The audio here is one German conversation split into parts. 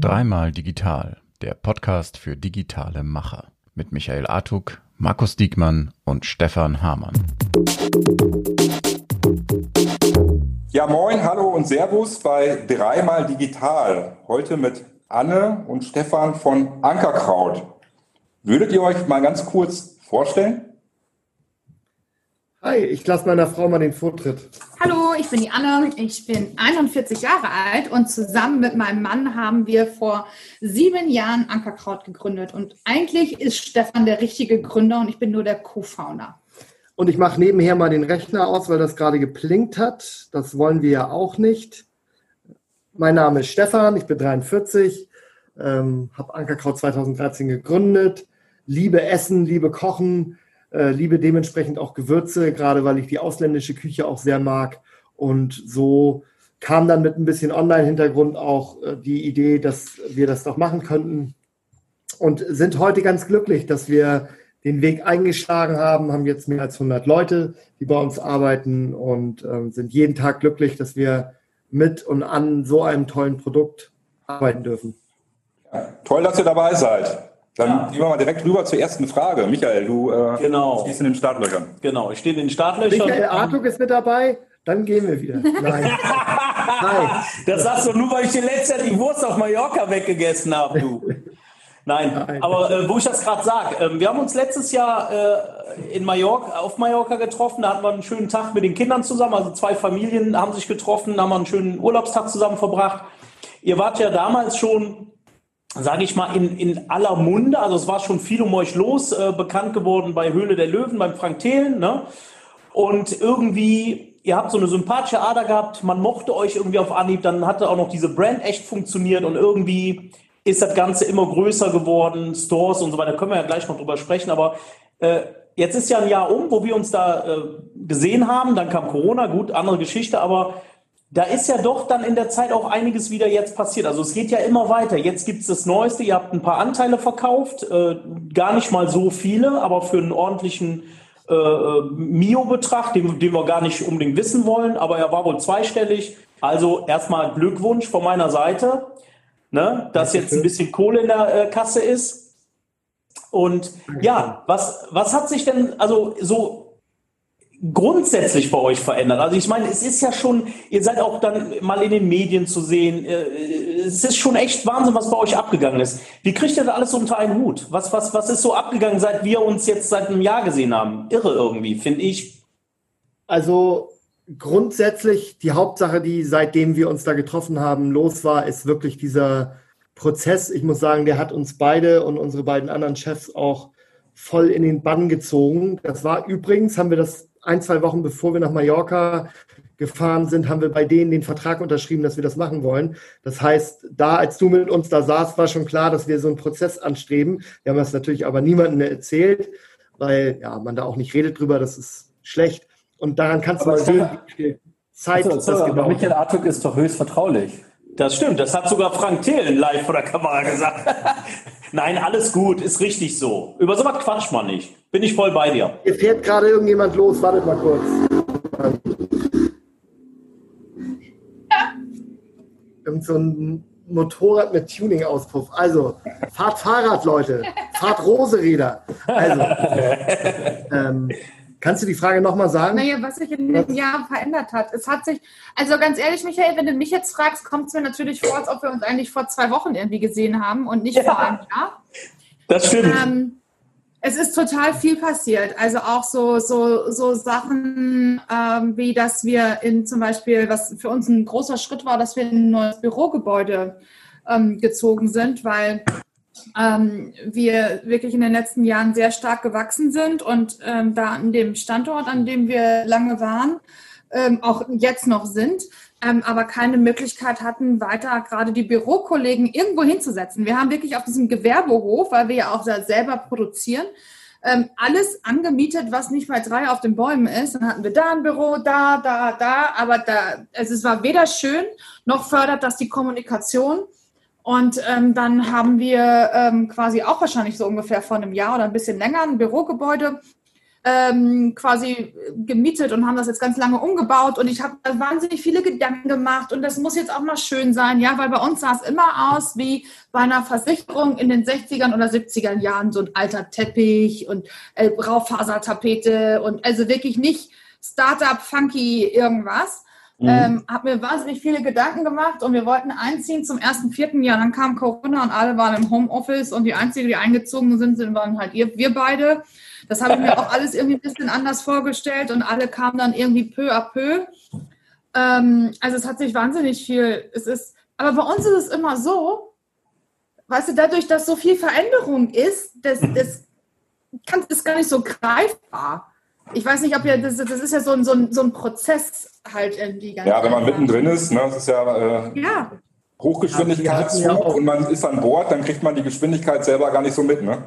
Dreimal digital, der Podcast für digitale Macher mit Michael Artuk, Markus Diekmann und Stefan Hamann. Ja, moin, hallo und Servus bei Dreimal Digital. Heute mit Anne und Stefan von Ankerkraut. Würdet ihr euch mal ganz kurz vorstellen? Hi, ich lasse meiner Frau mal den Vortritt. Hallo, ich bin die Anne, ich bin 41 Jahre alt und zusammen mit meinem Mann haben wir vor sieben Jahren Ankerkraut gegründet. Und eigentlich ist Stefan der richtige Gründer und ich bin nur der Co-Founder. Und ich mache nebenher mal den Rechner aus, weil das gerade geplinkt hat. Das wollen wir ja auch nicht. Mein Name ist Stefan, ich bin 43, ähm, habe Ankerkraut 2013 gegründet, liebe Essen, liebe Kochen, liebe dementsprechend auch Gewürze, gerade weil ich die ausländische Küche auch sehr mag. Und so kam dann mit ein bisschen Online-Hintergrund auch äh, die Idee, dass wir das doch machen könnten. Und sind heute ganz glücklich, dass wir den Weg eingeschlagen haben, haben jetzt mehr als 100 Leute, die bei uns arbeiten und äh, sind jeden Tag glücklich, dass wir mit und an so einem tollen Produkt arbeiten dürfen. Toll, dass ihr dabei seid. Dann ja. gehen wir mal direkt rüber zur ersten Frage. Michael, du äh, genau. stehst in den Startlöchern. Genau, ich stehe in den Startlöchern. Michael Artuk ist mit dabei, dann gehen wir wieder. Nein. Nein. Das sagst du nur, weil ich dir letztes Jahr die Wurst auf Mallorca weggegessen habe, du. Nein, Nein. aber äh, wo ich das gerade sage, äh, wir haben uns letztes Jahr äh, in Mallorca, auf Mallorca getroffen, da hatten wir einen schönen Tag mit den Kindern zusammen, also zwei Familien haben sich getroffen, haben einen schönen Urlaubstag zusammen verbracht. Ihr wart ja damals schon sage ich mal, in, in aller Munde. Also es war schon viel um euch los, äh, bekannt geworden bei Höhle der Löwen, beim Frank Thelen. Ne? Und irgendwie, ihr habt so eine sympathische Ader gehabt, man mochte euch irgendwie auf Anhieb, dann hatte auch noch diese Brand echt funktioniert und irgendwie ist das Ganze immer größer geworden, Stores und so weiter, können wir ja gleich noch drüber sprechen, aber äh, jetzt ist ja ein Jahr um, wo wir uns da äh, gesehen haben, dann kam Corona, gut, andere Geschichte, aber da ist ja doch dann in der Zeit auch einiges wieder jetzt passiert. Also es geht ja immer weiter. Jetzt gibt es das Neueste. Ihr habt ein paar Anteile verkauft, äh, gar nicht mal so viele, aber für einen ordentlichen äh, Mio-Betrag, den, den wir gar nicht unbedingt wissen wollen. Aber er war wohl zweistellig. Also erstmal Glückwunsch von meiner Seite, ne, dass jetzt ein bisschen Kohle in der äh, Kasse ist. Und ja, was, was hat sich denn, also so grundsätzlich bei euch verändert? Also ich meine, es ist ja schon, ihr seid auch dann mal in den Medien zu sehen. Äh, es ist schon echt Wahnsinn, was bei euch abgegangen ist. Wie kriegt ihr das alles unter einen Hut? Was, was, was ist so abgegangen, seit wir uns jetzt seit einem Jahr gesehen haben? Irre irgendwie, finde ich. Also grundsätzlich die Hauptsache, die seitdem wir uns da getroffen haben, los war, ist wirklich dieser Prozess. Ich muss sagen, der hat uns beide und unsere beiden anderen Chefs auch voll in den Bann gezogen. Das war übrigens, haben wir das ein, zwei Wochen bevor wir nach Mallorca gefahren sind, haben wir bei denen den Vertrag unterschrieben, dass wir das machen wollen. Das heißt, da, als du mit uns da saßt, war schon klar, dass wir so einen Prozess anstreben. Wir haben das natürlich aber niemandem erzählt, weil ja, man da auch nicht redet drüber, das ist schlecht. Und daran kannst aber du mal sehen, wie viel Zeit also, das genau Michael Artuk ist doch höchst vertraulich. Das stimmt, das hat sogar Frank Thelen live vor der Kamera gesagt. Nein, alles gut, ist richtig so. Über sowas quatscht man nicht. Bin ich voll bei dir. Hier fährt gerade irgendjemand los, wartet mal kurz. Ja. Irgend so ein Motorrad mit Tuning-Auspuff. Also, fahrt Fahrrad, Leute. Fahrt Roseräder. Also, ähm, Kannst du die Frage nochmal sagen? Naja, was sich in dem Jahr verändert hat. Es hat sich, also ganz ehrlich, Michael, wenn du mich jetzt fragst, kommt es mir natürlich vor, als ob wir uns eigentlich vor zwei Wochen irgendwie gesehen haben und nicht ja, vor einem Jahr. Das stimmt. Ähm, es ist total viel passiert. Also auch so, so, so Sachen ähm, wie, dass wir in zum Beispiel, was für uns ein großer Schritt war, dass wir in ein neues Bürogebäude ähm, gezogen sind, weil ähm, wir wirklich in den letzten Jahren sehr stark gewachsen sind und ähm, da an dem Standort, an dem wir lange waren, ähm, auch jetzt noch sind, ähm, aber keine Möglichkeit hatten, weiter gerade die Bürokollegen irgendwo hinzusetzen. Wir haben wirklich auf diesem Gewerbehof, weil wir ja auch selber produzieren, ähm, alles angemietet, was nicht mal drei auf den Bäumen ist. Dann hatten wir da ein Büro, da, da, da, aber da, also es war weder schön, noch fördert das die Kommunikation. Und ähm, dann haben wir ähm, quasi auch wahrscheinlich so ungefähr vor einem Jahr oder ein bisschen länger ein Bürogebäude ähm, quasi gemietet und haben das jetzt ganz lange umgebaut. Und ich habe wahnsinnig viele Gedanken gemacht. Und das muss jetzt auch mal schön sein, ja, weil bei uns sah es immer aus wie bei einer Versicherung in den 60ern oder 70ern Jahren, so ein alter Teppich und äh, Raufasertapete und also wirklich nicht Startup, funky irgendwas. Mhm. Ähm, habe mir wahnsinnig viele Gedanken gemacht und wir wollten einziehen zum ersten, vierten Jahr. Dann kam Corona und alle waren im Homeoffice und die Einzige, die eingezogen sind, sind waren halt ihr, wir beide. Das habe ich mir auch alles irgendwie ein bisschen anders vorgestellt und alle kamen dann irgendwie peu à peu. Ähm, also es hat sich wahnsinnig viel, es ist, aber bei uns ist es immer so, weißt du, dadurch, dass so viel Veränderung ist, das, das kann, ist gar nicht so greifbar ich weiß nicht, ob ihr, das, das ist ja so ein, so, ein, so ein Prozess halt irgendwie. Ganz ja, wenn man mittendrin ist, ne, das ist ja, äh, ja. Hochgeschwindigkeitszug ja, und man ist an Bord, dann kriegt man die Geschwindigkeit selber gar nicht so mit, ne?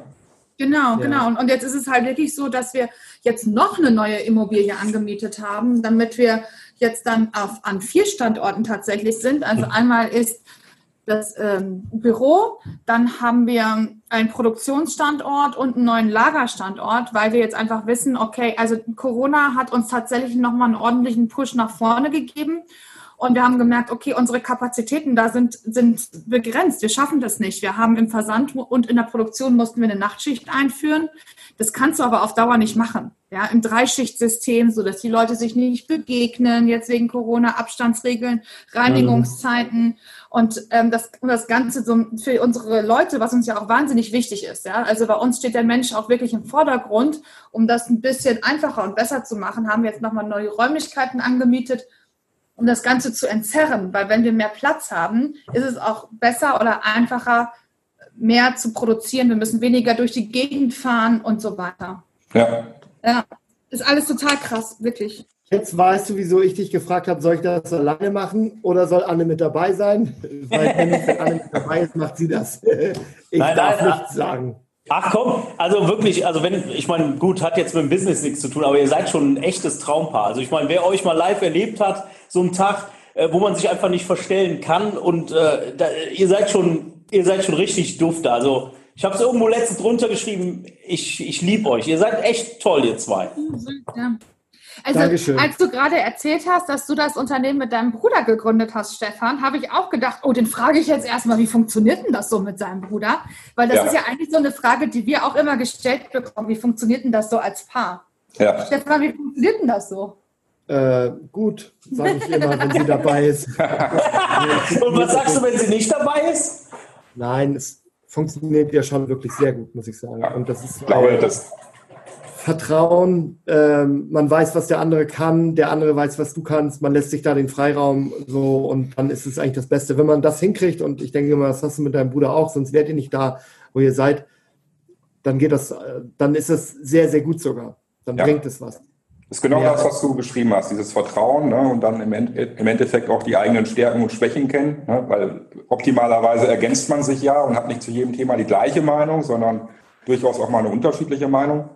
Genau, ja. genau. Und, und jetzt ist es halt wirklich so, dass wir jetzt noch eine neue Immobilie angemietet haben, damit wir jetzt dann auf, an vier Standorten tatsächlich sind. Also mhm. einmal ist das ähm, Büro. Dann haben wir einen Produktionsstandort und einen neuen Lagerstandort, weil wir jetzt einfach wissen, okay, also Corona hat uns tatsächlich nochmal einen ordentlichen Push nach vorne gegeben. Und wir haben gemerkt, okay, unsere Kapazitäten da sind, sind begrenzt. Wir schaffen das nicht. Wir haben im Versand und in der Produktion mussten wir eine Nachtschicht einführen. Das kannst du aber auf Dauer nicht machen. Ja, im Dreischichtsystem, so dass die Leute sich nicht begegnen, jetzt wegen Corona, Abstandsregeln, Reinigungszeiten mhm. Und ähm, das, das Ganze so für unsere Leute, was uns ja auch wahnsinnig wichtig ist. Ja, also bei uns steht der Mensch auch wirklich im Vordergrund. Um das ein bisschen einfacher und besser zu machen, haben wir jetzt nochmal neue Räumlichkeiten angemietet, um das Ganze zu entzerren, weil wenn wir mehr Platz haben, ist es auch besser oder einfacher, mehr zu produzieren. Wir müssen weniger durch die Gegend fahren und so weiter. Ja. Ja, ist alles total krass, wirklich. Jetzt weißt du, wieso ich dich gefragt habe, soll ich das alleine machen oder soll Anne mit dabei sein? Weil wenn Anne mit dabei ist, macht sie das. Ich nein, darf nein, nichts sagen. Ach komm, also wirklich, also wenn, ich meine, gut, hat jetzt mit dem Business nichts zu tun, aber ihr seid schon ein echtes Traumpaar. Also ich meine, wer euch mal live erlebt hat, so einen Tag, äh, wo man sich einfach nicht verstellen kann und äh, da, ihr seid schon, ihr seid schon richtig dufte. Also ich habe es irgendwo letztens drunter geschrieben, ich, ich liebe euch. Ihr seid echt toll, ihr zwei. Ja. Also, Dankeschön. als du gerade erzählt hast, dass du das Unternehmen mit deinem Bruder gegründet hast, Stefan, habe ich auch gedacht, oh, den frage ich jetzt erstmal, wie funktioniert denn das so mit seinem Bruder? Weil das ja. ist ja eigentlich so eine Frage, die wir auch immer gestellt bekommen. Wie funktioniert denn das so als Paar? Ja. Stefan, wie funktioniert denn das so? Äh, gut, sage ich immer, wenn sie dabei ist. Und was sagst du, wenn sie nicht dabei ist? Nein, es funktioniert ja schon wirklich sehr gut, muss ich sagen. Und das ist ich glaube, das Vertrauen, ähm, man weiß, was der andere kann, der andere weiß, was du kannst, man lässt sich da den Freiraum so und dann ist es eigentlich das Beste. Wenn man das hinkriegt, und ich denke immer, das hast du mit deinem Bruder auch, sonst wärt ihr nicht da, wo ihr seid, dann geht das, äh, dann ist es sehr, sehr gut sogar. Dann ja. bringt es was. Das ist genau ja. das, was du beschrieben hast, dieses Vertrauen ne, und dann im, Endeffekt auch die eigenen Stärken und Schwächen kennen, ne, weil optimalerweise ergänzt man sich ja und hat nicht zu jedem Thema die gleiche Meinung, sondern durchaus auch mal eine unterschiedliche Meinung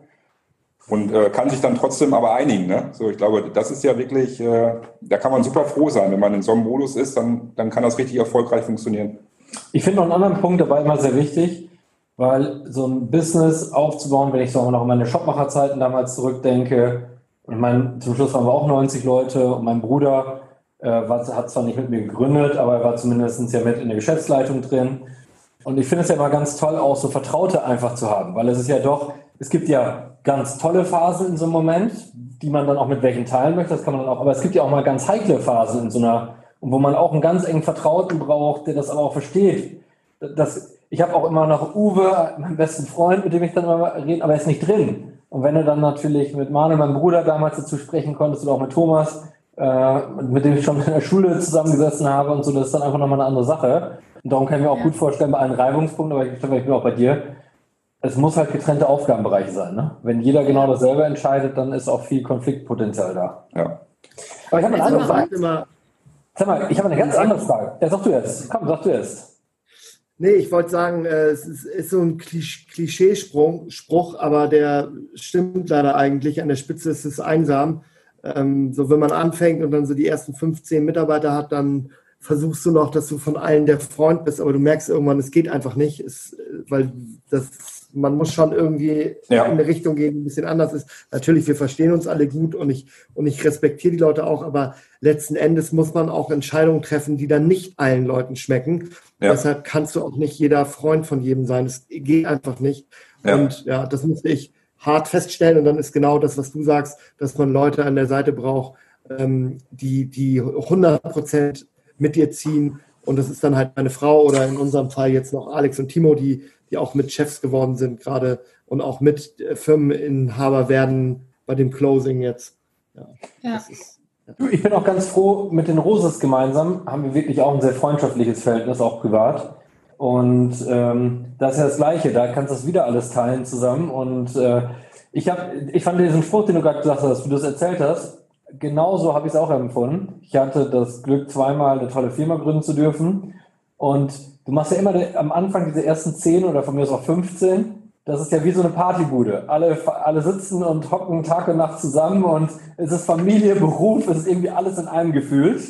und äh, kann sich dann trotzdem aber einigen. Ne? So, ich glaube, das ist ja wirklich, äh, da kann man super froh sein, wenn man in so einem Modus ist, dann, dann kann das richtig erfolgreich funktionieren. Ich finde noch einen anderen Punkt dabei immer sehr wichtig, weil so ein Business aufzubauen, wenn ich so noch an meine Shopmacherzeiten damals zurückdenke, und mein, zum Schluss waren wir auch 90 Leute und mein Bruder äh, war, hat zwar nicht mit mir gegründet, aber er war zumindest ja mit in der Geschäftsleitung drin. Und ich finde es ja immer ganz toll, auch so Vertraute einfach zu haben, weil es ist ja doch, es gibt ja ganz tolle Phasen in so einem Moment, die man dann auch mit welchen teilen möchte, das kann man dann auch, aber es gibt ja auch mal ganz heikle Phasen in so einer, wo man auch einen ganz engen Vertrauten braucht, der das aber auch versteht. Das, ich habe auch immer noch Uwe, meinen besten Freund, mit dem ich dann immer rede, aber er ist nicht drin. Und wenn du dann natürlich mit Manuel, meinem Bruder, damals dazu sprechen konntest oder auch mit Thomas, äh, mit dem ich schon in der Schule zusammengesessen habe und so, das ist dann einfach nochmal eine andere Sache. Und darum kann ich mir auch ja. gut vorstellen, bei allen Reibungspunkten, aber ich, ich bin auch bei dir, es muss halt getrennte Aufgabenbereiche sein. Ne? Wenn jeder genau dasselbe entscheidet, dann ist auch viel Konfliktpotenzial da. Ja. Aber ich habe eine andere Frage. Sag mal, ich habe eine ganz andere Frage. Ja, sag du jetzt. Komm, sag du jetzt. Nee, ich wollte sagen, äh, es ist so ein Klischeespruch, aber der stimmt leider eigentlich. An der Spitze ist es einsam. Ähm, so, wenn man anfängt und dann so die ersten 15 Mitarbeiter hat, dann versuchst du noch, dass du von allen der Freund bist, aber du merkst irgendwann, es geht einfach nicht, es, weil das, man muss schon irgendwie ja. in eine Richtung gehen, die ein bisschen anders ist. Natürlich, wir verstehen uns alle gut und ich, und ich respektiere die Leute auch, aber letzten Endes muss man auch Entscheidungen treffen, die dann nicht allen Leuten schmecken. Ja. Deshalb kannst du auch nicht jeder Freund von jedem sein. Es geht einfach nicht. Ja. Und ja, das musste ich hart feststellen. Und dann ist genau das, was du sagst, dass man Leute an der Seite braucht, ähm, die, die 100 Prozent mit dir ziehen. Und das ist dann halt meine Frau oder in unserem Fall jetzt noch Alex und Timo, die, die auch mit Chefs geworden sind gerade und auch mit Firmeninhaber werden bei dem Closing jetzt. Ja, ja. Ist, ja. Ich bin auch ganz froh, mit den Roses gemeinsam haben wir wirklich auch ein sehr freundschaftliches Verhältnis, auch privat. Und ähm, das ist ja das Gleiche, da kannst du das wieder alles teilen zusammen. Und äh, ich, hab, ich fand diesen Spruch, den du gerade gesagt hast, wie du es erzählt hast, genauso habe ich es auch empfunden. Ich hatte das Glück, zweimal eine tolle Firma gründen zu dürfen. Und du machst ja immer am Anfang diese ersten zehn oder von mir aus auch 15. Das ist ja wie so eine Partybude. Alle, alle sitzen und hocken Tag und Nacht zusammen und es ist Familie, Beruf, es ist irgendwie alles in einem gefühlt.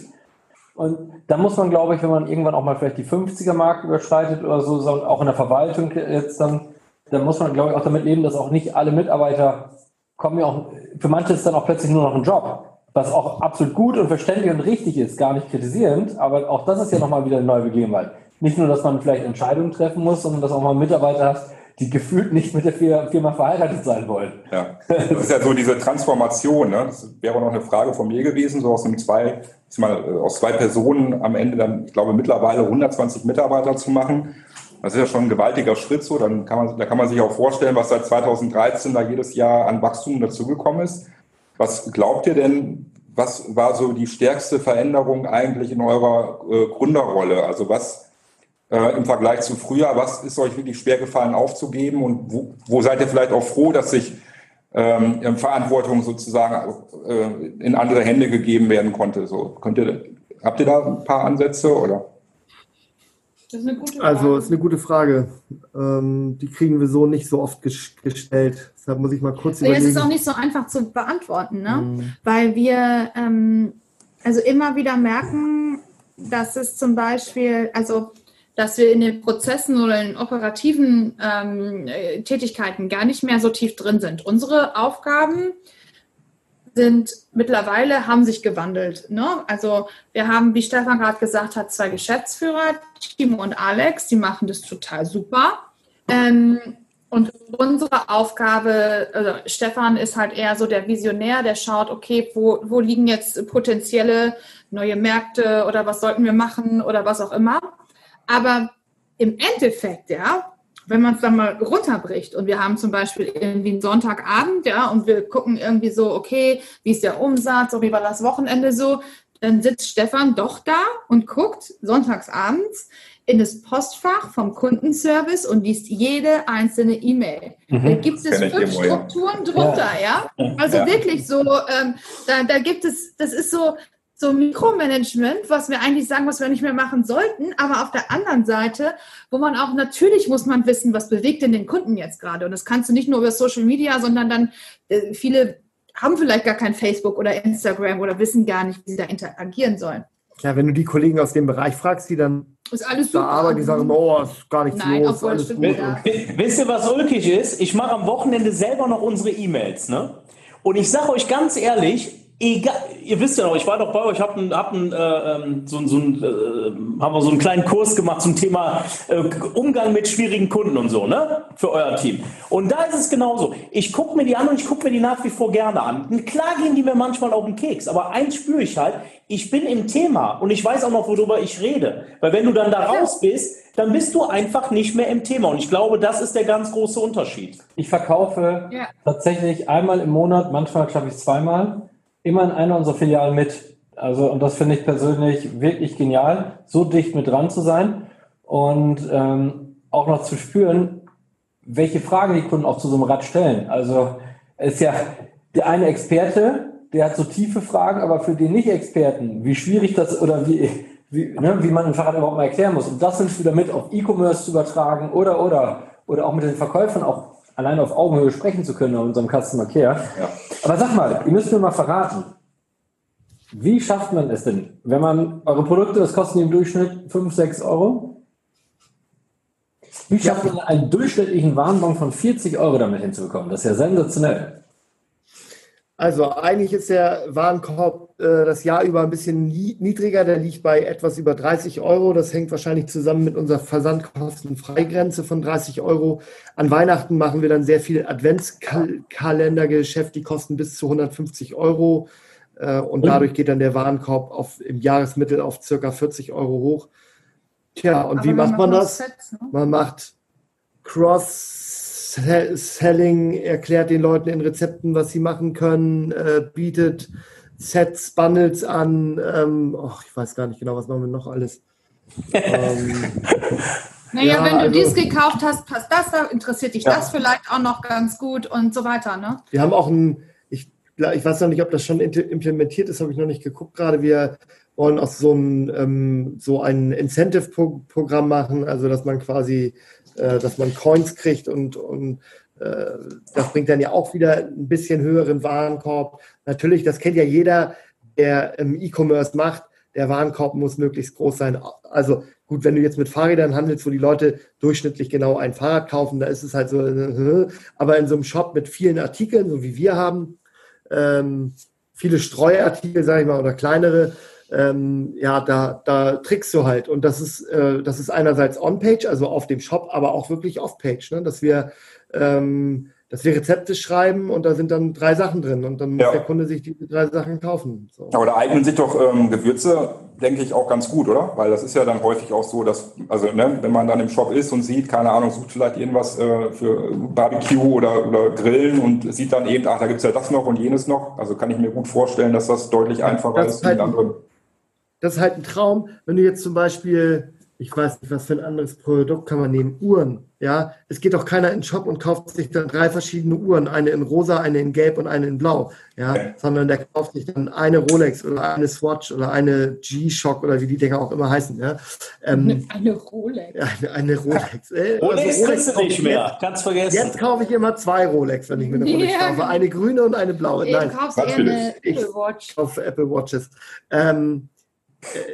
Und da muss man, glaube ich, wenn man irgendwann auch mal vielleicht die 50er-Marke überschreitet oder so, auch in der Verwaltung jetzt dann, dann muss man, glaube ich, auch damit leben, dass auch nicht alle Mitarbeiter kommen ja auch, für manche ist dann auch plötzlich nur noch ein Job, was auch absolut gut und verständlich und richtig ist, gar nicht kritisierend, aber auch das ist ja nochmal wieder eine neue Begebenheit. Nicht nur, dass man vielleicht Entscheidungen treffen muss, sondern dass auch mal Mitarbeiter hast, die gefühlt nicht mit der Firma verheiratet sein wollen. Ja, das ist ja so diese Transformation. Ne? Das wäre noch eine Frage von mir gewesen, so aus einem zwei, mal, äh, aus zwei Personen am Ende dann, ich glaube, mittlerweile 120 Mitarbeiter zu machen. Das ist ja schon ein gewaltiger Schritt so. Dann kann man, da kann man sich auch vorstellen, was seit 2013 da jedes Jahr an Wachstum dazugekommen ist. Was glaubt ihr denn, was war so die stärkste Veränderung eigentlich in eurer äh, Gründerrolle? Also was äh, im Vergleich zu früher, was ist euch wirklich schwer gefallen aufzugeben und wo, wo seid ihr vielleicht auch froh, dass sich ähm, Verantwortung sozusagen äh, in andere Hände gegeben werden konnte? So, könnt ihr, habt ihr da ein paar Ansätze oder? Das ist eine gute Frage. Also, ist eine gute Frage. Ähm, die kriegen wir so nicht so oft gestellt. Deshalb muss ich mal kurz überlegen. Es ist auch nicht so einfach zu beantworten, ne? Mhm. weil wir ähm, also immer wieder merken, dass es zum Beispiel, also dass wir in den Prozessen oder in operativen ähm, Tätigkeiten gar nicht mehr so tief drin sind. Unsere Aufgaben sind mittlerweile, haben sich gewandelt. Ne? Also wir haben, wie Stefan gerade gesagt hat, zwei Geschäftsführer, Timo und Alex, die machen das total super. Ähm, und unsere Aufgabe, also Stefan ist halt eher so der Visionär, der schaut, okay, wo, wo liegen jetzt potenzielle neue Märkte oder was sollten wir machen oder was auch immer. Aber im Endeffekt, ja, wenn man es dann mal runterbricht und wir haben zum Beispiel irgendwie einen Sonntagabend, ja, und wir gucken irgendwie so, okay, wie ist der Umsatz, wie war das Wochenende so, dann sitzt Stefan doch da und guckt sonntagsabends in das Postfach vom Kundenservice und liest jede einzelne E-Mail. Mhm, da gibt es fünf Strukturen drunter, ja. ja? Also ja. wirklich so, ähm, da, da gibt es, das ist so, so Mikromanagement, was wir eigentlich sagen, was wir nicht mehr machen sollten, aber auf der anderen Seite, wo man auch natürlich muss man wissen, was bewegt denn den Kunden jetzt gerade. Und das kannst du nicht nur über Social Media, sondern dann äh, viele haben vielleicht gar kein Facebook oder Instagram oder wissen gar nicht, wie sie da interagieren sollen. Ja, wenn du die Kollegen aus dem Bereich fragst, die dann ist alles da arbeiten, die sagen, oh, ist gar nichts Nein, los, alles gut. Ja. Wisst ihr, was ulkig ist? Ich mache am Wochenende selber noch unsere E-Mails, ne? Und ich sage euch ganz ehrlich, egal, ihr wisst ja noch, ich war doch bei euch, hab, ein, hab ein, äh, ähm, so, so ein, äh, haben wir so einen kleinen Kurs gemacht zum Thema äh, Umgang mit schwierigen Kunden und so, ne? Für euer Team. Und da ist es genauso. Ich gucke mir die an und ich gucke mir die nach wie vor gerne an. Und klar gehen die mir manchmal auf den Keks, aber eins spüre ich halt, ich bin im Thema und ich weiß auch noch, worüber ich rede. Weil wenn du dann da raus bist, dann bist du einfach nicht mehr im Thema. Und ich glaube, das ist der ganz große Unterschied. Ich verkaufe ja. tatsächlich einmal im Monat, manchmal schaffe ich zweimal immer in einer unserer Filialen mit. Also, und das finde ich persönlich wirklich genial, so dicht mit dran zu sein und ähm, auch noch zu spüren, welche Fragen die Kunden auch zu so einem Rad stellen. Also, es ist ja der eine Experte, der hat so tiefe Fragen, aber für den Nicht-Experten, wie schwierig das oder wie, wie, ne, wie man ein Fahrrad überhaupt mal erklären muss. Und das sind wieder mit auf E-Commerce zu übertragen oder, oder, oder auch mit den Verkäufern auch allein auf Augenhöhe sprechen zu können in unserem Customer Care. Ja. Aber sag mal, ihr müsst mir mal verraten, Wie schafft man es denn? Wenn man eure Produkte, das kosten im Durchschnitt 5, 6 Euro. Wie schafft man einen durchschnittlichen Warenbon von 40 Euro damit hinzubekommen? Das ist ja sensationell. Also eigentlich ist der Warenkorb äh, das Jahr über ein bisschen niedriger. Der liegt bei etwas über 30 Euro. Das hängt wahrscheinlich zusammen mit unserer Versandkostenfreigrenze von 30 Euro. An Weihnachten machen wir dann sehr viel Adventskalendergeschäft. Die kosten bis zu 150 Euro. Äh, und dadurch geht dann der Warenkorb auf, im Jahresmittel auf circa 40 Euro hoch. Tja, und Aber wie macht man das? Sets, ne? Man macht Cross Selling, erklärt den Leuten in Rezepten, was sie machen können, äh, bietet Sets, Bundles an. Ähm, oh, ich weiß gar nicht genau, was machen wir noch alles. ähm, naja, ja, wenn du also, dies gekauft hast, passt das, da interessiert dich ja. das vielleicht auch noch ganz gut und so weiter. Ne? Wir haben auch ein, ich, ich weiß noch nicht, ob das schon implementiert ist, habe ich noch nicht geguckt gerade. Wir wollen auch so ein, ähm, so ein Incentive-Programm machen, also dass man quasi äh, dass man Coins kriegt und, und äh, das bringt dann ja auch wieder ein bisschen höheren Warenkorb. Natürlich, das kennt ja jeder, der im E-Commerce macht, der Warenkorb muss möglichst groß sein. Also gut, wenn du jetzt mit Fahrrädern handelst, wo die Leute durchschnittlich genau ein Fahrrad kaufen, da ist es halt so, aber in so einem Shop mit vielen Artikeln, so wie wir haben, ähm, viele Streuartikel, sage ich mal, oder kleinere, ähm, ja, da, da trickst du halt. Und das ist, äh, das ist einerseits on-page, also auf dem Shop, aber auch wirklich off-page, ne? dass wir ähm, dass wir Rezepte schreiben und da sind dann drei Sachen drin und dann muss ja. der Kunde sich diese drei Sachen kaufen. So. Aber da eignen sich doch ähm, Gewürze, denke ich, auch ganz gut, oder? Weil das ist ja dann häufig auch so, dass, also ne, wenn man dann im Shop ist und sieht, keine Ahnung, sucht vielleicht irgendwas äh, für Barbecue oder, oder Grillen und sieht dann eben, ach, da gibt's ja das noch und jenes noch. Also kann ich mir gut vorstellen, dass das deutlich einfacher das ist, halt, anderen das ist halt ein Traum, wenn du jetzt zum Beispiel, ich weiß nicht, was für ein anderes Produkt kann man nehmen, Uhren. Ja, es geht doch keiner in den Shop und kauft sich dann drei verschiedene Uhren, eine in rosa, eine in gelb und eine in blau. Ja, okay. sondern der kauft sich dann eine Rolex oder eine Swatch oder eine G-Shock oder wie die Dinger auch immer heißen. Ja. Ähm, eine Rolex. Eine, eine Rolex. Äh, Rolex, also Rolex kriegst du nicht mehr, ganz vergessen. Jetzt kaufe ich immer zwei Rolex, wenn ich mir eine Rolex kaufe. Eine grüne und eine blaue. Nein, du kaufst eher eine Apple Watch. Ich kaufe Apple Watches. Ähm, äh,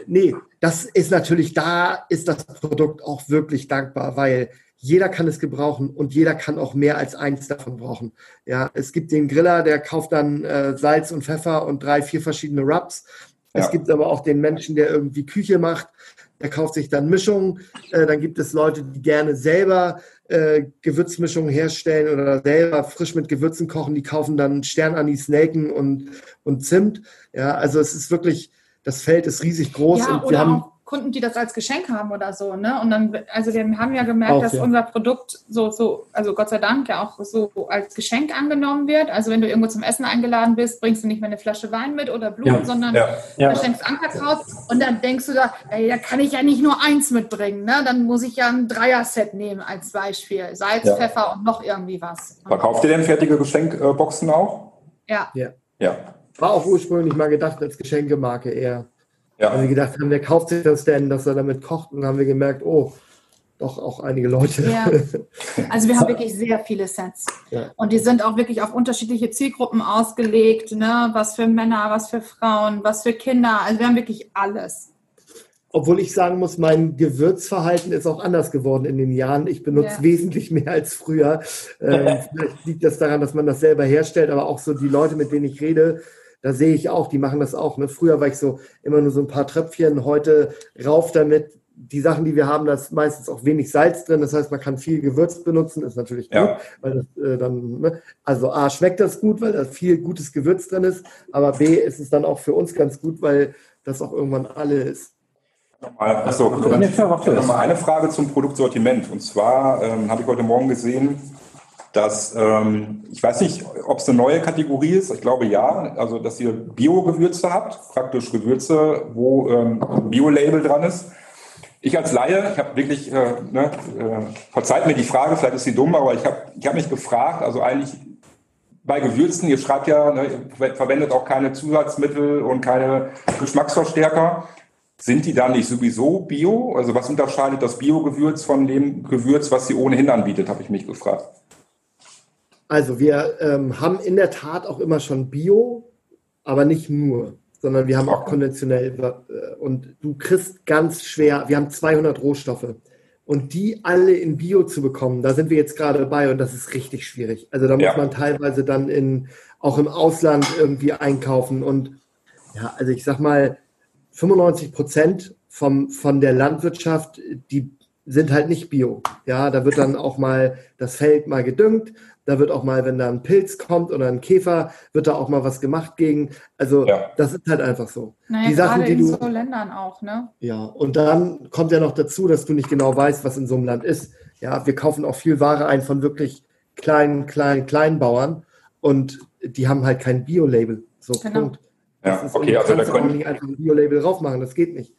nee, das ist natürlich, da ist das Produkt auch wirklich dankbar, weil jeder kann es gebrauchen und jeder kann auch mehr als eins davon brauchen. Ja, es gibt den Griller, der kauft dann äh, Salz und Pfeffer und drei, vier verschiedene Rubs. Ja. Es gibt aber auch den Menschen, der irgendwie Küche macht, der kauft sich dann Mischungen. Äh, dann gibt es Leute, die gerne selber äh, Gewürzmischungen herstellen oder selber frisch mit Gewürzen kochen. Die kaufen dann Sternanis, Nelken und, und Zimt. Ja, also es ist wirklich, das Feld ist riesig groß. Ja, und wir haben Kunden, die das als Geschenk haben oder so, ne? Und dann, also wir haben ja gemerkt, auch, dass ja. unser Produkt so, so, also Gott sei Dank ja auch so als Geschenk angenommen wird. Also wenn du irgendwo zum Essen eingeladen bist, bringst du nicht mehr eine Flasche Wein mit oder Blumen, ja. sondern ja. Ja. schenkst Ankerkraut und dann denkst du da, ey, da kann ich ja nicht nur eins mitbringen, ne? Dann muss ich ja ein Dreier-Set nehmen als Beispiel. Salz, Pfeffer und noch irgendwie was. Verkauft ihr denn fertige Geschenkboxen auch? Ja. Ja. War auch ursprünglich mal gedacht als Geschenkemarke eher. Ja. Weil wir gedacht haben, wer kauft sich das denn, dass er damit kocht? Und haben wir gemerkt, oh, doch auch einige Leute. Ja. Also wir haben wirklich sehr viele Sets. Ja. Und die sind auch wirklich auf unterschiedliche Zielgruppen ausgelegt. Ne? Was für Männer, was für Frauen, was für Kinder. Also wir haben wirklich alles. Obwohl ich sagen muss, mein Gewürzverhalten ist auch anders geworden in den Jahren. Ich benutze ja. wesentlich mehr als früher. Ähm, vielleicht liegt das daran, dass man das selber herstellt, aber auch so die Leute, mit denen ich rede, da sehe ich auch, die machen das auch. Ne? Früher war ich so immer nur so ein paar Tröpfchen, heute rauf damit. Die Sachen, die wir haben, da ist meistens auch wenig Salz drin. Das heißt, man kann viel Gewürz benutzen, ist natürlich gut, ja. weil das äh, dann, ne? also A, schmeckt das gut, weil da viel gutes Gewürz drin ist, aber B, ist es dann auch für uns ganz gut, weil das auch irgendwann alle ist. Achso, noch mal eine Frage zum Produktsortiment. Und zwar ähm, habe ich heute Morgen gesehen, dass, ähm, ich weiß nicht, ob es eine neue Kategorie ist, ich glaube ja, also dass ihr Bio-Gewürze habt, praktisch Gewürze, wo ähm, Bio-Label dran ist. Ich als Laie, ich habe wirklich, äh, ne, äh, verzeiht mir die Frage, vielleicht ist sie dumm, aber ich habe ich hab mich gefragt, also eigentlich bei Gewürzen, ihr schreibt ja, ne, ihr verwendet auch keine Zusatzmittel und keine Geschmacksverstärker. Sind die da nicht sowieso bio? Also was unterscheidet das Bio-Gewürz von dem Gewürz, was sie ohnehin anbietet, habe ich mich gefragt. Also wir ähm, haben in der Tat auch immer schon Bio, aber nicht nur. sondern wir haben auch konventionell. Äh, und du kriegst ganz schwer, wir haben 200 Rohstoffe. Und die alle in Bio zu bekommen, da sind wir jetzt gerade dabei und das ist richtig schwierig. Also da muss ja. man teilweise dann in, auch im Ausland irgendwie einkaufen. Und ja, also ich sag mal, 95 Prozent vom, von der Landwirtschaft, die sind halt nicht bio. Ja, da wird dann auch mal das Feld mal gedüngt, da wird auch mal, wenn da ein Pilz kommt oder ein Käfer, wird da auch mal was gemacht gegen. Also ja. das ist halt einfach so. Naja, die Sachen, die in du, so Ländern auch, ne? Ja, und dann kommt ja noch dazu, dass du nicht genau weißt, was in so einem Land ist. Ja, wir kaufen auch viel Ware ein von wirklich kleinen, kleinen, kleinen Bauern und die haben halt kein Bio-Label. So, genau. Punkt. Ja, okay, also da können nicht einfach ein Bio-Label drauf machen, das geht nicht.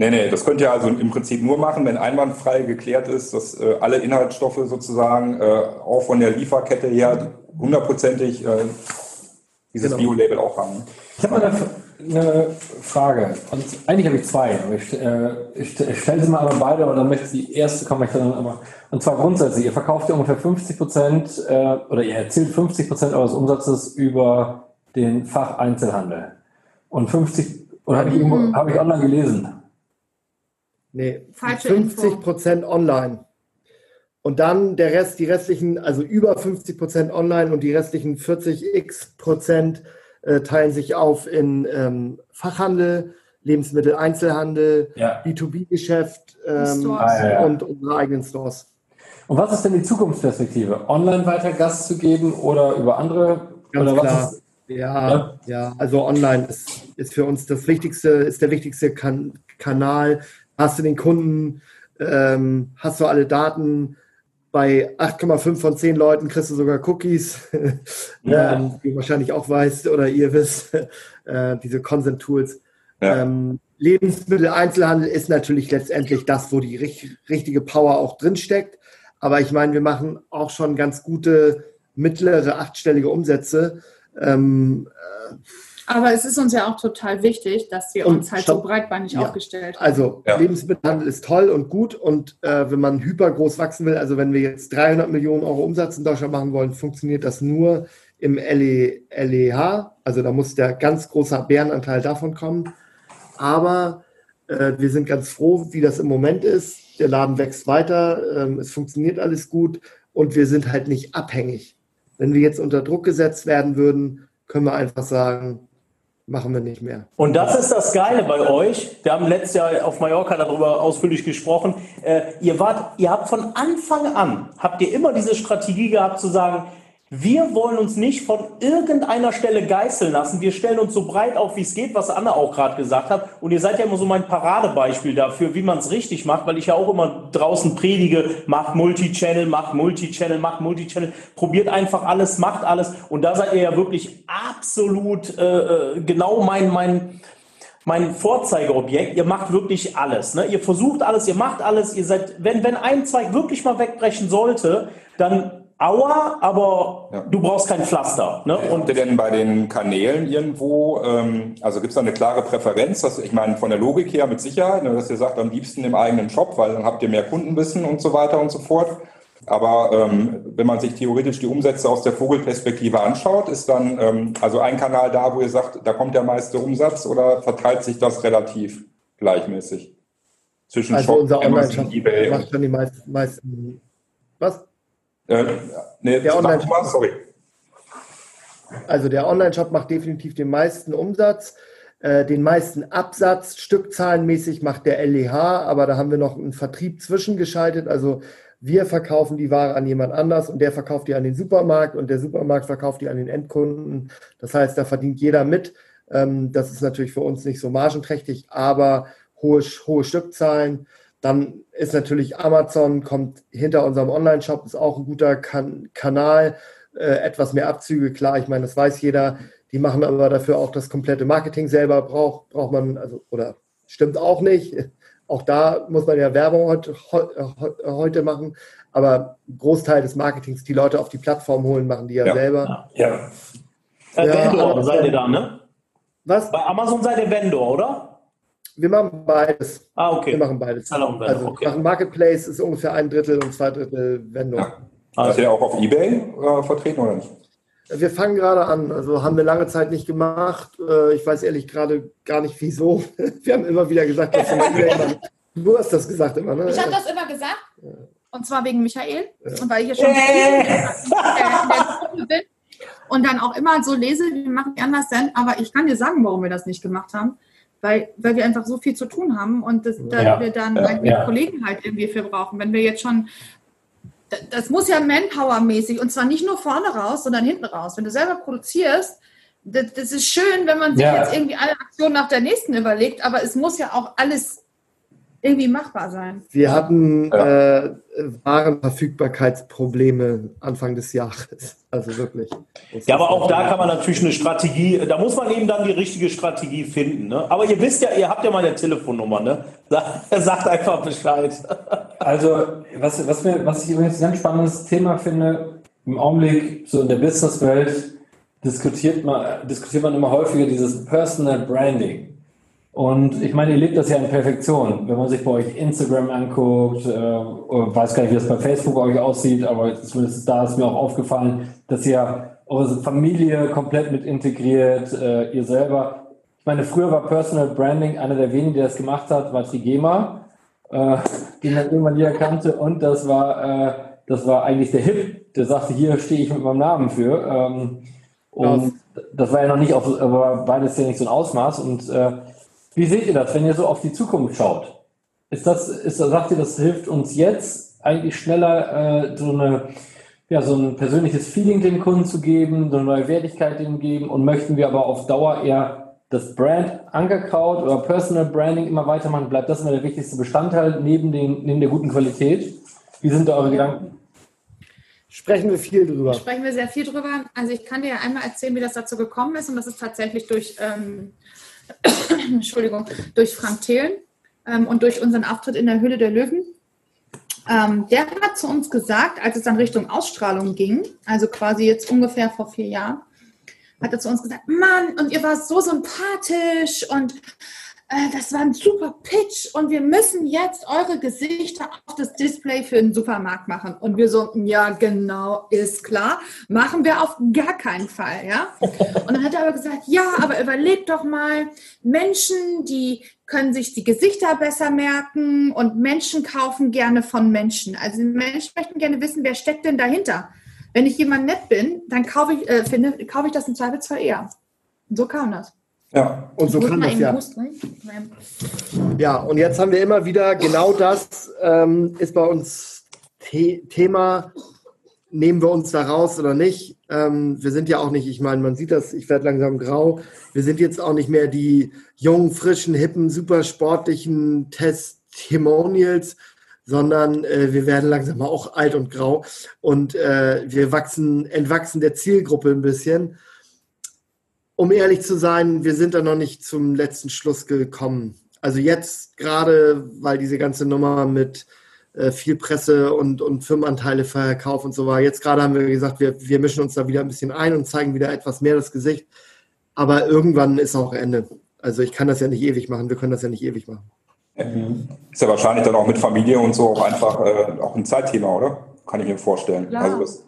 Nee, nee, das könnt ihr also im Prinzip nur machen, wenn einwandfrei geklärt ist, dass äh, alle Inhaltsstoffe sozusagen äh, auch von der Lieferkette her hundertprozentig äh, dieses genau. Bio-Label auch haben. Ich habe mal eine, eine, Frage. Und eigentlich habe ich zwei, aber ich, äh, ich, ich stelle sie mal aber beide und dann möchte ich die erste kommen. Ich dann immer, und zwar grundsätzlich, ihr verkauft ja ungefähr 50 Prozent äh, oder ihr erzielt 50 Prozent eures Umsatzes über den Facheinzelhandel. Und 50, oder habe ich, mhm. hab ich online gelesen? Nee, Falsche 50 Prozent online. Und dann der Rest, die restlichen, also über 50 Prozent online und die restlichen 40 x Prozent äh, teilen sich auf in ähm, Fachhandel, Lebensmittel-Einzelhandel, ja. B2B-Geschäft ähm, ah, ja, ja. und unsere eigenen Stores. Und was ist denn die Zukunftsperspektive? Online weiter Gas zu geben oder über andere? Ganz oder klar. Was ist, ja, ja, also online ist, ist für uns das wichtigste, ist der wichtigste kan Kanal hast du den Kunden, ähm, hast du alle Daten. Bei 8,5 von 10 Leuten kriegst du sogar Cookies, ja. ähm, die du wahrscheinlich auch weißt oder ihr wisst, äh, diese Consent-Tools. Ja. Ähm, Lebensmittel-Einzelhandel ist natürlich letztendlich das, wo die richtig, richtige Power auch drinsteckt. Aber ich meine, wir machen auch schon ganz gute mittlere achtstellige Umsätze. Ähm, äh, aber es ist uns ja auch total wichtig, dass wir uns halt stopp. so breitbeinig ja. aufgestellt haben. Also ja. Lebensmittelhandel ist toll und gut und äh, wenn man hypergroß wachsen will, also wenn wir jetzt 300 Millionen Euro Umsatz in Deutschland machen wollen, funktioniert das nur im LE, LEH. Also da muss der ganz große Bärenanteil davon kommen. Aber äh, wir sind ganz froh, wie das im Moment ist. Der Laden wächst weiter, ähm, es funktioniert alles gut und wir sind halt nicht abhängig. Wenn wir jetzt unter Druck gesetzt werden würden, können wir einfach sagen, machen wir nicht mehr. Und das ist das Geile bei euch. Wir haben letztes Jahr auf Mallorca darüber ausführlich gesprochen. Äh, ihr wart, ihr habt von Anfang an, habt ihr immer diese Strategie gehabt zu sagen, wir wollen uns nicht von irgendeiner Stelle geißeln lassen. Wir stellen uns so breit auf, wie es geht, was Anna auch gerade gesagt hat. Und ihr seid ja immer so mein Paradebeispiel dafür, wie man es richtig macht, weil ich ja auch immer draußen predige, macht Multichannel, macht Multichannel, macht Multichannel, probiert einfach alles, macht alles. Und da seid ihr ja wirklich absolut äh, äh genau mein, mein, mein Vorzeigeobjekt. Ihr macht wirklich alles. Ne? Ihr versucht alles, ihr macht alles. Ihr seid, wenn, wenn ein Zweig wirklich mal wegbrechen sollte, dann Aua, aber ja. du brauchst kein Pflaster. Ne? Und Habt ihr denn bei den Kanälen irgendwo, ähm, also gibt es da eine klare Präferenz? Dass, ich meine, von der Logik her mit Sicherheit, ne, dass ihr sagt, am liebsten im eigenen Shop, weil dann habt ihr mehr Kundenwissen und so weiter und so fort. Aber ähm, wenn man sich theoretisch die Umsätze aus der Vogelperspektive anschaut, ist dann ähm, also ein Kanal da, wo ihr sagt, da kommt der meiste Umsatz oder verteilt sich das relativ gleichmäßig? Zwischen also Shop, unser Online-Shop macht schon die meisten, meisten was? Äh, nee, der Online-Shop, sorry. Also der Online-Shop macht definitiv den meisten Umsatz. Äh, den meisten Absatz, stückzahlenmäßig macht der LEH, aber da haben wir noch einen Vertrieb zwischengeschaltet. Also wir verkaufen die Ware an jemand anders und der verkauft die an den Supermarkt und der Supermarkt verkauft die an den Endkunden. Das heißt, da verdient jeder mit. Ähm, das ist natürlich für uns nicht so margenträchtig, aber hohe, hohe Stückzahlen. Dann ist natürlich Amazon, kommt hinter unserem Online-Shop, ist auch ein guter kan Kanal. Äh, etwas mehr Abzüge, klar, ich meine, das weiß jeder. Die machen aber dafür auch das komplette Marketing selber, braucht, braucht man, also, oder stimmt auch nicht. Auch da muss man ja Werbung heute, heute machen. Aber Großteil des Marketings, die Leute auf die Plattform holen, machen die ja, ja. selber. Ja. ja. Äh, Vendor seid ihr da, ne? Was? Bei Amazon seid ihr Vendor, oder? Wir machen beides. Ah, okay. Wir machen beides. Also okay. machen Marketplace ist ungefähr ein Drittel und zwei Drittel Vendor. Ja. Also. Ja auch auf Ebay äh, vertreten oder nicht? Wir fangen gerade an. Also haben wir lange Zeit nicht gemacht. Äh, ich weiß ehrlich gerade gar nicht wieso. Wir haben immer wieder gesagt, dass wir Du hast das gesagt immer, ne? Ich habe das immer gesagt. Und zwar wegen Michael. Und weil ich ja schon äh. in der bin und dann auch immer so lese, wie machen die anders denn? Aber ich kann dir sagen, warum wir das nicht gemacht haben. Weil, weil wir einfach so viel zu tun haben und das, ja. wir dann ja. ja. Kollegen halt irgendwie für brauchen. Wenn wir jetzt schon das muss ja Manpower-mäßig und zwar nicht nur vorne raus, sondern hinten raus. Wenn du selber produzierst, das, das ist schön, wenn man sich ja. jetzt irgendwie eine Aktion nach der nächsten überlegt, aber es muss ja auch alles irgendwie machbar sein. Wir hatten ja. äh, Warenverfügbarkeitsprobleme Anfang des Jahres. Also wirklich. Ja, aber auch da kann man natürlich eine Strategie, da muss man eben dann die richtige Strategie finden. Ne? Aber ihr wisst ja, ihr habt ja meine Telefonnummer, ne? Sagt einfach Bescheid. Also, was, was, wir, was ich übrigens ein ganz spannendes Thema finde, im Augenblick, so in der Businesswelt, diskutiert man, diskutiert man immer häufiger dieses Personal Branding. Und ich meine, ihr lebt das ja in Perfektion. Wenn man sich bei euch Instagram anguckt, äh, weiß gar nicht, wie das bei Facebook bei euch aussieht, aber zumindest da ist mir auch aufgefallen, dass ihr eure Familie komplett mit integriert, äh, ihr selber. Ich meine, früher war Personal Branding einer der wenigen, der das gemacht hat, war Trigema, äh, den dann irgendwann jeder kannte. Und das war, äh, das war eigentlich der Hip, der sagte, hier stehe ich mit meinem Namen für. Ähm, und das war ja noch nicht auf, aber beides ja nicht so ein Ausmaß. Und äh, wie seht ihr das, wenn ihr so auf die Zukunft schaut? Ist das, ist, sagt ihr, das hilft uns jetzt eigentlich schneller äh, so eine ja, so ein persönliches Feeling den Kunden zu geben, so eine neue Wertigkeit denen geben und möchten wir aber auf Dauer eher das Brand Ankerkraut oder Personal Branding immer weitermachen, bleibt das immer der wichtigste Bestandteil neben, den, neben der guten Qualität? Wie sind da eure Gedanken? Sprechen wir viel drüber. Sprechen wir sehr viel drüber. Also ich kann dir einmal erzählen, wie das dazu gekommen ist und das ist tatsächlich durch ähm, Entschuldigung, durch Frank Thelen ähm, und durch unseren Auftritt in der Höhle der Löwen. Ähm, der hat zu uns gesagt, als es dann Richtung Ausstrahlung ging, also quasi jetzt ungefähr vor vier Jahren, hat er zu uns gesagt, Mann, und ihr wart so sympathisch und das war ein super Pitch und wir müssen jetzt eure Gesichter auf das Display für den Supermarkt machen. Und wir so, ja, genau, ist klar. Machen wir auf gar keinen Fall, ja. Und dann hat er aber gesagt, ja, aber überlegt doch mal, Menschen, die können sich die Gesichter besser merken und Menschen kaufen gerne von Menschen. Also Menschen möchten gerne wissen, wer steckt denn dahinter. Wenn ich jemand nett bin, dann kaufe ich, äh, finde, kaufe ich das im Zweifelsfall eher. Und so kam das. Ja, und so kann das ja. Ja, und jetzt haben wir immer wieder genau das ähm, ist bei uns The Thema. Nehmen wir uns da raus oder nicht? Ähm, wir sind ja auch nicht, ich meine, man sieht das, ich werde langsam grau. Wir sind jetzt auch nicht mehr die jungen, frischen, hippen, super sportlichen Testimonials, sondern äh, wir werden langsam auch alt und grau und äh, wir wachsen, entwachsen der Zielgruppe ein bisschen um ehrlich zu sein, wir sind da noch nicht zum letzten Schluss gekommen. Also jetzt gerade, weil diese ganze Nummer mit äh, viel Presse und, und Firmenanteile Verkauf und so war. Jetzt gerade haben wir gesagt, wir, wir mischen uns da wieder ein bisschen ein und zeigen wieder etwas mehr das Gesicht. Aber irgendwann ist auch Ende. Also ich kann das ja nicht ewig machen, wir können das ja nicht ewig machen. Ist ja wahrscheinlich dann auch mit Familie und so auch einfach äh, auch ein Zeitthema, oder? Kann ich mir vorstellen. Ja. Also das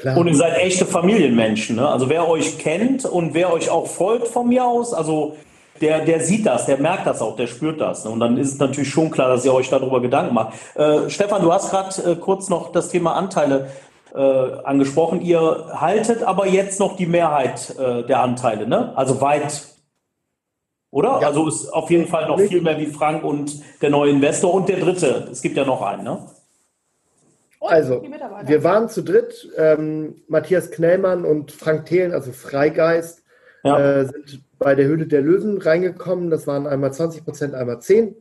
Klar. Und ihr seid echte Familienmenschen. Ne? Also wer euch kennt und wer euch auch folgt von mir aus, also der, der sieht das, der merkt das auch, der spürt das. Ne? Und dann ist es natürlich schon klar, dass ihr euch darüber Gedanken macht. Äh, Stefan, du hast gerade äh, kurz noch das Thema Anteile äh, angesprochen. Ihr haltet aber jetzt noch die Mehrheit äh, der Anteile, ne? Also weit, oder? Ja. Also ist auf jeden Fall noch viel mehr wie Frank und der neue Investor und der dritte. Es gibt ja noch einen, ne? Also, wir waren zu dritt. Ähm, Matthias Knellmann und Frank Thelen, also Freigeist, ja. äh, sind bei der Höhle der Löwen reingekommen. Das waren einmal 20 Prozent, einmal 10.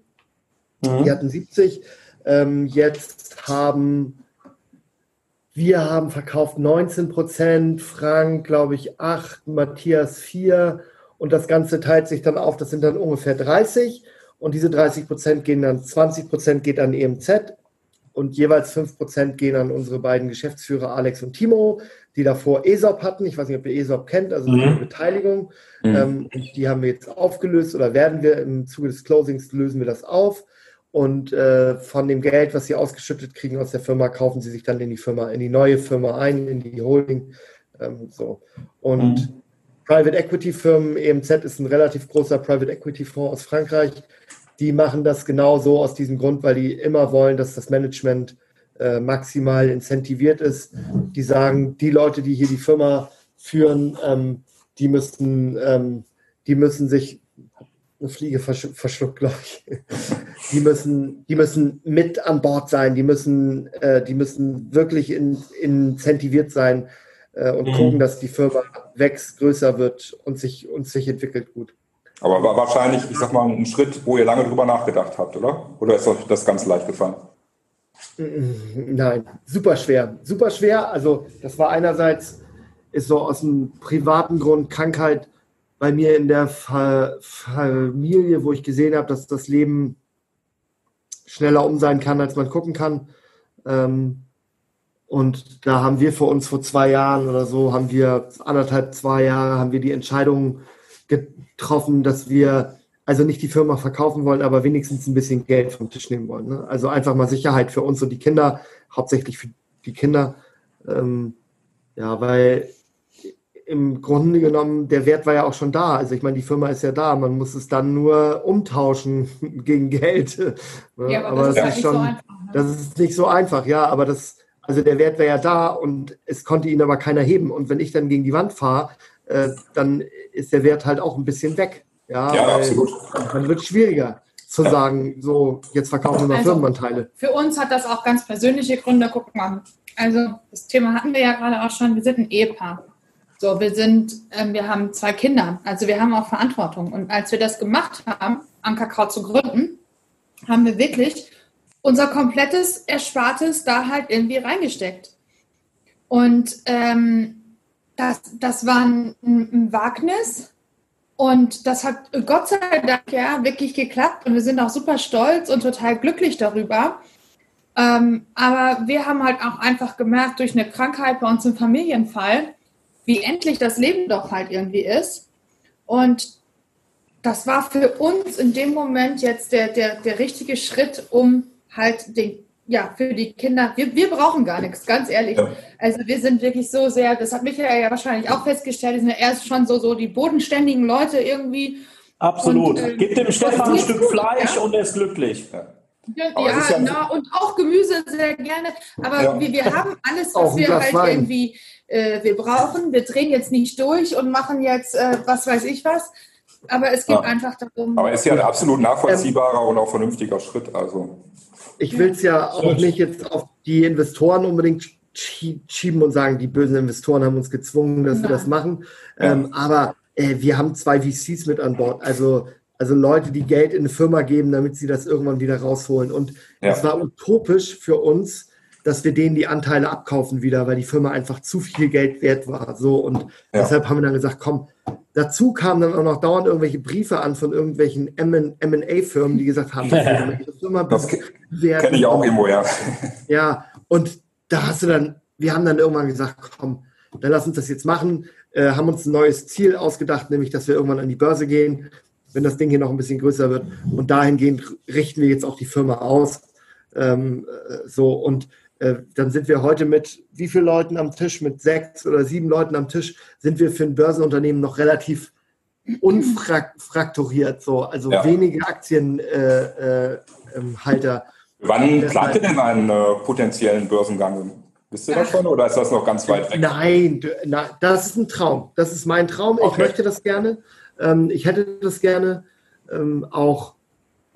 Mhm. Die hatten 70. Ähm, jetzt haben wir haben verkauft 19 Prozent, Frank, glaube ich, 8, Matthias 4 und das Ganze teilt sich dann auf, das sind dann ungefähr 30 und diese 30 Prozent gehen dann, 20 Prozent geht an EMZ, und jeweils 5% gehen an unsere beiden Geschäftsführer Alex und Timo, die davor ESOP hatten. Ich weiß nicht, ob ihr ESOP kennt, also mhm. eine Beteiligung. Mhm. Ähm, die haben wir jetzt aufgelöst oder werden wir im Zuge des Closings lösen wir das auf. Und äh, von dem Geld, was sie ausgeschüttet kriegen aus der Firma, kaufen sie sich dann in die Firma, in die neue Firma ein, in die Holding. Ähm, so. Und mhm. Private Equity Firmen, EMZ ist ein relativ großer Private Equity Fonds aus Frankreich, die machen das genau so aus diesem Grund, weil die immer wollen, dass das Management äh, maximal incentiviert ist. Die sagen, die Leute, die hier die Firma führen, ähm, die müssen, ähm, die müssen sich eine Fliege versch verschluckt, glaube ich. Die müssen, die müssen mit an Bord sein, die müssen, äh, die müssen wirklich in, incentiviert sein äh, und mhm. gucken, dass die Firma wächst, größer wird und sich, und sich entwickelt gut. Aber war wahrscheinlich, ich sag mal, ein Schritt, wo ihr lange drüber nachgedacht habt, oder? Oder ist euch das ganz leicht gefallen? Nein, super schwer. Super schwer. Also, das war einerseits, ist so aus einem privaten Grund Krankheit bei mir in der Fa Familie, wo ich gesehen habe, dass das Leben schneller um sein kann, als man gucken kann. Ähm, und da haben wir für uns vor zwei Jahren oder so, haben wir anderthalb, zwei Jahre, haben wir die Entscheidung getroffen, dass wir also nicht die Firma verkaufen wollen, aber wenigstens ein bisschen Geld vom Tisch nehmen wollen. Ne? Also einfach mal Sicherheit für uns und die Kinder, hauptsächlich für die Kinder. Ähm, ja, weil im Grunde genommen, der Wert war ja auch schon da. Also ich meine, die Firma ist ja da, man muss es dann nur umtauschen gegen Geld. Ne? Ja, aber, aber das, das, ist schon, so einfach, ne? das ist nicht so einfach, ja, aber das, also der Wert wäre ja da und es konnte ihn aber keiner heben. Und wenn ich dann gegen die Wand fahre, äh, dann ist der Wert halt auch ein bisschen weg. Ja, ja absolut. Dann wird es schwieriger zu ja. sagen, so, jetzt verkaufen wir mal also, Firmenanteile. Für uns hat das auch ganz persönliche Gründe. Guck mal, also das Thema hatten wir ja gerade auch schon, wir sind ein Ehepaar. So, wir sind, ähm, wir haben zwei Kinder, also wir haben auch Verantwortung. Und als wir das gemacht haben, Ankerkraut zu gründen, haben wir wirklich unser komplettes Erspartes da halt irgendwie reingesteckt. Und ähm, das, das war ein, ein Wagnis, und das hat Gott sei Dank ja wirklich geklappt und wir sind auch super stolz und total glücklich darüber. Ähm, aber wir haben halt auch einfach gemerkt durch eine Krankheit bei uns im Familienfall, wie endlich das Leben doch halt irgendwie ist. Und das war für uns in dem Moment jetzt der, der, der richtige Schritt, um halt den ja, für die Kinder, wir, wir brauchen gar nichts, ganz ehrlich. Ja. Also wir sind wirklich so sehr, das hat Michael ja wahrscheinlich auch festgestellt, wir sind ja erst schon so, so die bodenständigen Leute irgendwie. Absolut. Und, äh, Gib dem Stefan ein Stück Fleisch ja. und er ist glücklich. Ja, ja, ja na, und auch Gemüse sehr gerne. Aber ja. wir, wir haben alles, was wir halt Wein. irgendwie äh, wir brauchen. Wir drehen jetzt nicht durch und machen jetzt äh, was weiß ich was. Aber es geht einfach darum. Aber es ist ja ein absolut nachvollziehbarer ähm, und auch vernünftiger Schritt. Also ich will es ja auch nicht jetzt auf die Investoren unbedingt schieben und sagen, die bösen Investoren haben uns gezwungen, dass Nein. wir das machen. Ähm, aber äh, wir haben zwei VCs mit an Bord. Also, also Leute, die Geld in eine Firma geben, damit sie das irgendwann wieder rausholen. Und es ja. war utopisch für uns, dass wir denen die Anteile abkaufen wieder, weil die Firma einfach zu viel Geld wert war. So und ja. deshalb haben wir dann gesagt, komm, Dazu kamen dann auch noch dauernd irgendwelche Briefe an von irgendwelchen MA-Firmen, die gesagt haben, das Firma das kenne ich auch irgendwo, ja. Ja, und da hast du dann, wir haben dann irgendwann gesagt, komm, dann lass uns das jetzt machen, äh, haben uns ein neues Ziel ausgedacht, nämlich, dass wir irgendwann an die Börse gehen, wenn das Ding hier noch ein bisschen größer wird. Und dahingehend richten wir jetzt auch die Firma aus. Ähm, äh, so und dann sind wir heute mit wie vielen Leuten am Tisch? Mit sechs oder sieben Leuten am Tisch sind wir für ein Börsenunternehmen noch relativ unfrakturiert, so, also ja. wenige Aktienhalter. Äh, äh, Wann plant ihr denn einen äh, potenziellen Börsengang? Wisst ihr das schon oder ist das noch ganz weit weg? Nein, na, das ist ein Traum. Das ist mein Traum. Okay. Ich möchte das gerne. Ähm, ich hätte das gerne. Ähm, auch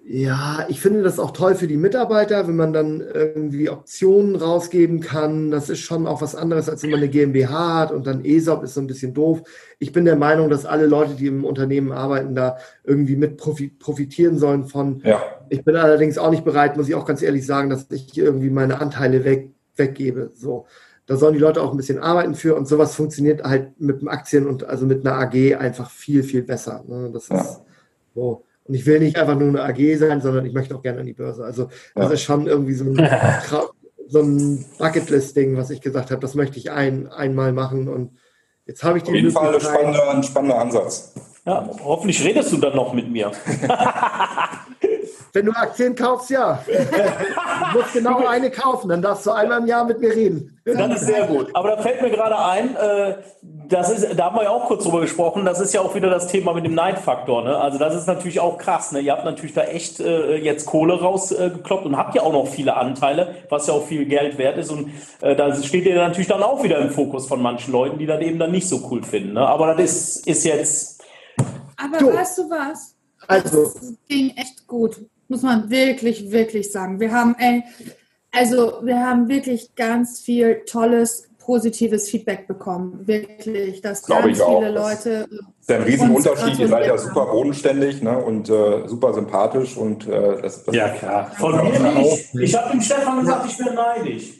ja, ich finde das auch toll für die Mitarbeiter, wenn man dann irgendwie Optionen rausgeben kann. Das ist schon auch was anderes, als wenn man eine GmbH hat und dann ESOP ist so ein bisschen doof. Ich bin der Meinung, dass alle Leute, die im Unternehmen arbeiten, da irgendwie mit profitieren sollen von. Ja. Ich bin allerdings auch nicht bereit, muss ich auch ganz ehrlich sagen, dass ich irgendwie meine Anteile weg, weggebe. So. Da sollen die Leute auch ein bisschen arbeiten für und sowas funktioniert halt mit dem Aktien und also mit einer AG einfach viel, viel besser. Ne? Das ist so. Und ich will nicht einfach nur eine AG sein, sondern ich möchte auch gerne an die Börse. Also das ja. ist schon irgendwie so ein, so ein Bucketlist-Ding, was ich gesagt habe, das möchte ich ein, einmal machen. Und jetzt habe ich die Auf jeden Fall ein spannender, ein spannender Ansatz. Ja, hoffentlich redest du dann noch mit mir. wenn du Aktien kaufst, ja. du musst genau eine kaufen, dann darfst du einmal im Jahr mit mir reden. Das ist sehr gut. Aber da fällt mir gerade ein, äh, das ist, da haben wir ja auch kurz drüber gesprochen, das ist ja auch wieder das Thema mit dem Neidfaktor. Ne? Also das ist natürlich auch krass. Ne? Ihr habt natürlich da echt äh, jetzt Kohle rausgekloppt und habt ja auch noch viele Anteile, was ja auch viel Geld wert ist. Und äh, da steht ihr natürlich dann auch wieder im Fokus von manchen Leuten, die das eben dann nicht so cool finden. Ne? Aber das ist, ist jetzt... Aber so. weißt du was? Also, das ging echt gut. Muss man wirklich, wirklich sagen. Wir haben, ey, also wir haben wirklich ganz viel tolles, positives Feedback bekommen. Wirklich, dass Glaube ganz viele auch. Leute. Das ist ein Riesenunterschied. Ihr seid ja super bodenständig ne, und äh, super sympathisch. Und, äh, das, das ja, klar. Von mir nicht. Ich habe dem Stefan gesagt, ich bin neidisch.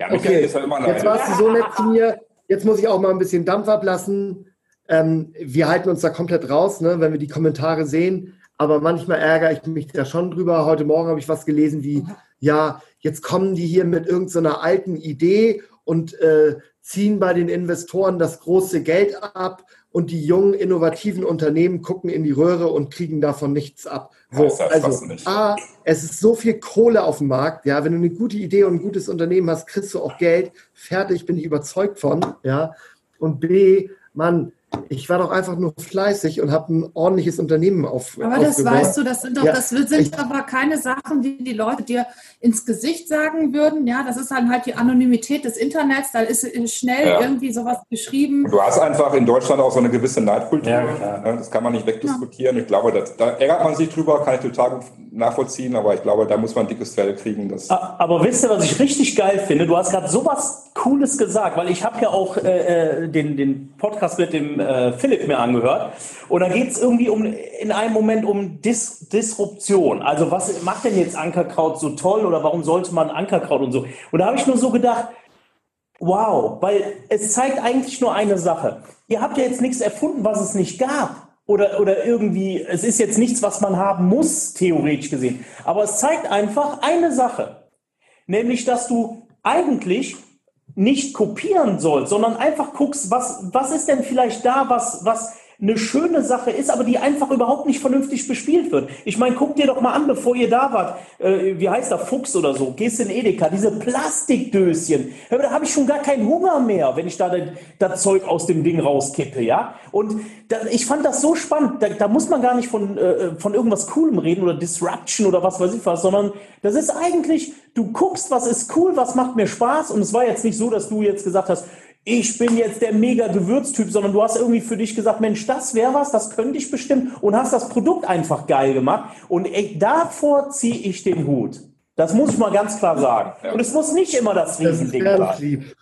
Ja, okay, ist ja immer neidisch. Jetzt warst du so nett zu mir. Jetzt muss ich auch mal ein bisschen Dampf ablassen. Ähm, wir halten uns da komplett raus, ne, wenn wir die Kommentare sehen. Aber manchmal ärgere ich mich da schon drüber. Heute Morgen habe ich was gelesen wie, ja, jetzt kommen die hier mit irgendeiner so alten Idee und äh, ziehen bei den Investoren das große Geld ab und die jungen, innovativen Unternehmen gucken in die Röhre und kriegen davon nichts ab. So, also, A, es ist so viel Kohle auf dem Markt, ja, wenn du eine gute Idee und ein gutes Unternehmen hast, kriegst du auch Geld. Fertig, bin ich überzeugt von, ja. Und B, Mann, ich war doch einfach nur fleißig und habe ein ordentliches Unternehmen auf. Aber das weißt du, das sind doch, ja, das sind ich, aber keine Sachen, die die Leute dir ins Gesicht sagen würden. Ja, das ist dann halt die Anonymität des Internets. Da ist schnell ja. irgendwie sowas geschrieben. Du hast einfach in Deutschland auch so eine gewisse Neidkultur. Ja, das kann man nicht wegdiskutieren. Ich glaube, das, da ärgert man sich drüber, kann ich total gut nachvollziehen. Aber ich glaube, da muss man ein dickes Fell kriegen. Das aber wisst ihr, was ich richtig geil finde? Du hast gerade sowas Cooles gesagt, weil ich habe ja auch äh, äh, den, den Podcast mit dem äh, Philipp mir angehört. Und da geht es irgendwie um in einem Moment um Dis Disruption. Also was macht denn jetzt Ankerkraut so toll oder warum sollte man Ankerkraut und so? Und da habe ich nur so gedacht, wow, weil es zeigt eigentlich nur eine Sache. Ihr habt ja jetzt nichts erfunden, was es nicht gab. Oder, oder irgendwie, es ist jetzt nichts, was man haben muss, theoretisch gesehen. Aber es zeigt einfach eine Sache. Nämlich, dass du eigentlich nicht kopieren sollst, sondern einfach guckst, was, was ist denn vielleicht da, was, was eine schöne Sache ist, aber die einfach überhaupt nicht vernünftig bespielt wird. Ich meine, guck dir doch mal an, bevor ihr da wart, äh, wie heißt der Fuchs oder so, gehst in Edeka, diese Plastikdöschen, ja, da habe ich schon gar keinen Hunger mehr, wenn ich da das Zeug aus dem Ding rauskippe, ja. Und da, ich fand das so spannend, da, da muss man gar nicht von, äh, von irgendwas Coolem reden oder Disruption oder was weiß ich was, sondern das ist eigentlich, du guckst, was ist cool, was macht mir Spaß. Und es war jetzt nicht so, dass du jetzt gesagt hast, ich bin jetzt der mega Gewürztyp, sondern du hast irgendwie für dich gesagt, Mensch, das wäre was, das könnte ich bestimmt und hast das Produkt einfach geil gemacht. Und ey, davor ziehe ich den Hut. Das muss ich mal ganz klar sagen. Und es muss nicht immer das Riesending sein. Das ist ganz lieb.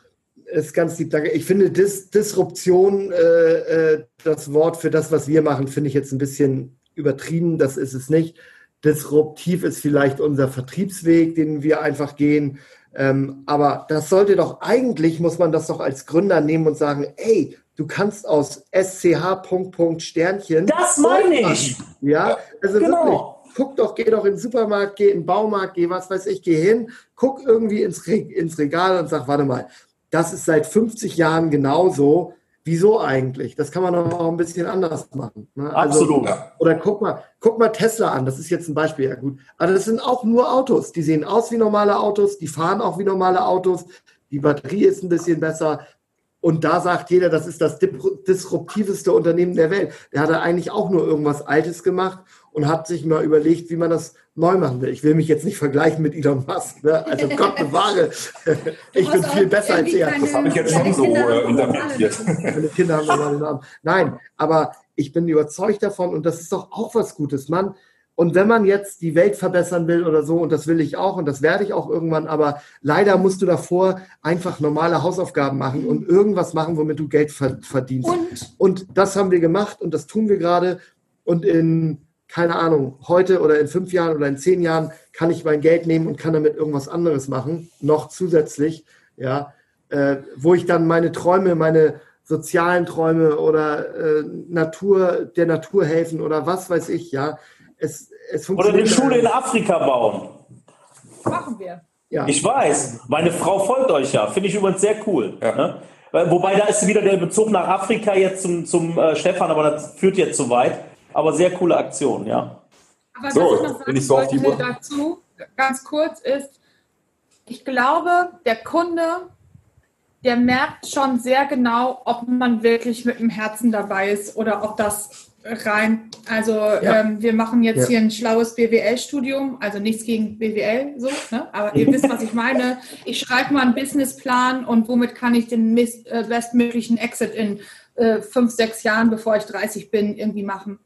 Das ist ganz lieb, danke. Ich finde Dis Disruption, äh, äh, das Wort für das, was wir machen, finde ich jetzt ein bisschen übertrieben. Das ist es nicht. Disruptiv ist vielleicht unser Vertriebsweg, den wir einfach gehen. Ähm, aber das sollte doch eigentlich, muss man das doch als Gründer nehmen und sagen, ey, du kannst aus SCH Punkt, Punkt, Sternchen. Das meine ich. Ja, also genau. wirklich. Guck doch, geh doch in den Supermarkt, geh in den Baumarkt, geh was weiß ich, geh hin, guck irgendwie ins, Re ins Regal und sag, warte mal, das ist seit 50 Jahren genauso. Wieso eigentlich? Das kann man doch auch ein bisschen anders machen. Ne? Also, Absolut. Oder guck mal, guck mal Tesla an. Das ist jetzt ein Beispiel. Ja gut. Aber das sind auch nur Autos. Die sehen aus wie normale Autos. Die fahren auch wie normale Autos. Die Batterie ist ein bisschen besser. Und da sagt jeder, das ist das disruptiveste Unternehmen der Welt. Der hat eigentlich auch nur irgendwas Altes gemacht und hat sich mal überlegt, wie man das neu machen will. Ich will mich jetzt nicht vergleichen mit Elon Musk. Ne? Also Gott bewahre. ich bin viel besser als er. Das habe ich jetzt schon so äh, interpretiert. Meine Kinder haben meine Namen. Nein, aber ich bin überzeugt davon und das ist doch auch was Gutes, Mann. Und wenn man jetzt die Welt verbessern will oder so, und das will ich auch und das werde ich auch irgendwann, aber leider musst du davor einfach normale Hausaufgaben machen und irgendwas machen, womit du Geld verdienst. Und, und das haben wir gemacht und das tun wir gerade. Und in keine Ahnung, heute oder in fünf Jahren oder in zehn Jahren kann ich mein Geld nehmen und kann damit irgendwas anderes machen, noch zusätzlich, ja, äh, wo ich dann meine Träume, meine sozialen Träume oder äh, Natur, der Natur helfen oder was weiß ich, ja. Es, es oder eine Schule in Afrika bauen. Machen wir. Ja. Ich weiß, meine Frau folgt euch ja, finde ich übrigens sehr cool. Ja. Ne? Wobei da ist wieder der Bezug nach Afrika jetzt zum, zum äh, Stefan, aber das führt jetzt zu weit. Aber sehr coole Aktion, ja. Aber so, was ich noch sagen ich so wollte dazu, ganz kurz, ist, ich glaube, der Kunde, der merkt schon sehr genau, ob man wirklich mit dem Herzen dabei ist oder ob das rein. Also ja. ähm, wir machen jetzt ja. hier ein schlaues BWL-Studium, also nichts gegen BWL, so, ne? aber ihr wisst, was ich meine. Ich schreibe mal einen Businessplan und womit kann ich den äh, bestmöglichen Exit in äh, fünf, sechs Jahren, bevor ich 30 bin, irgendwie machen.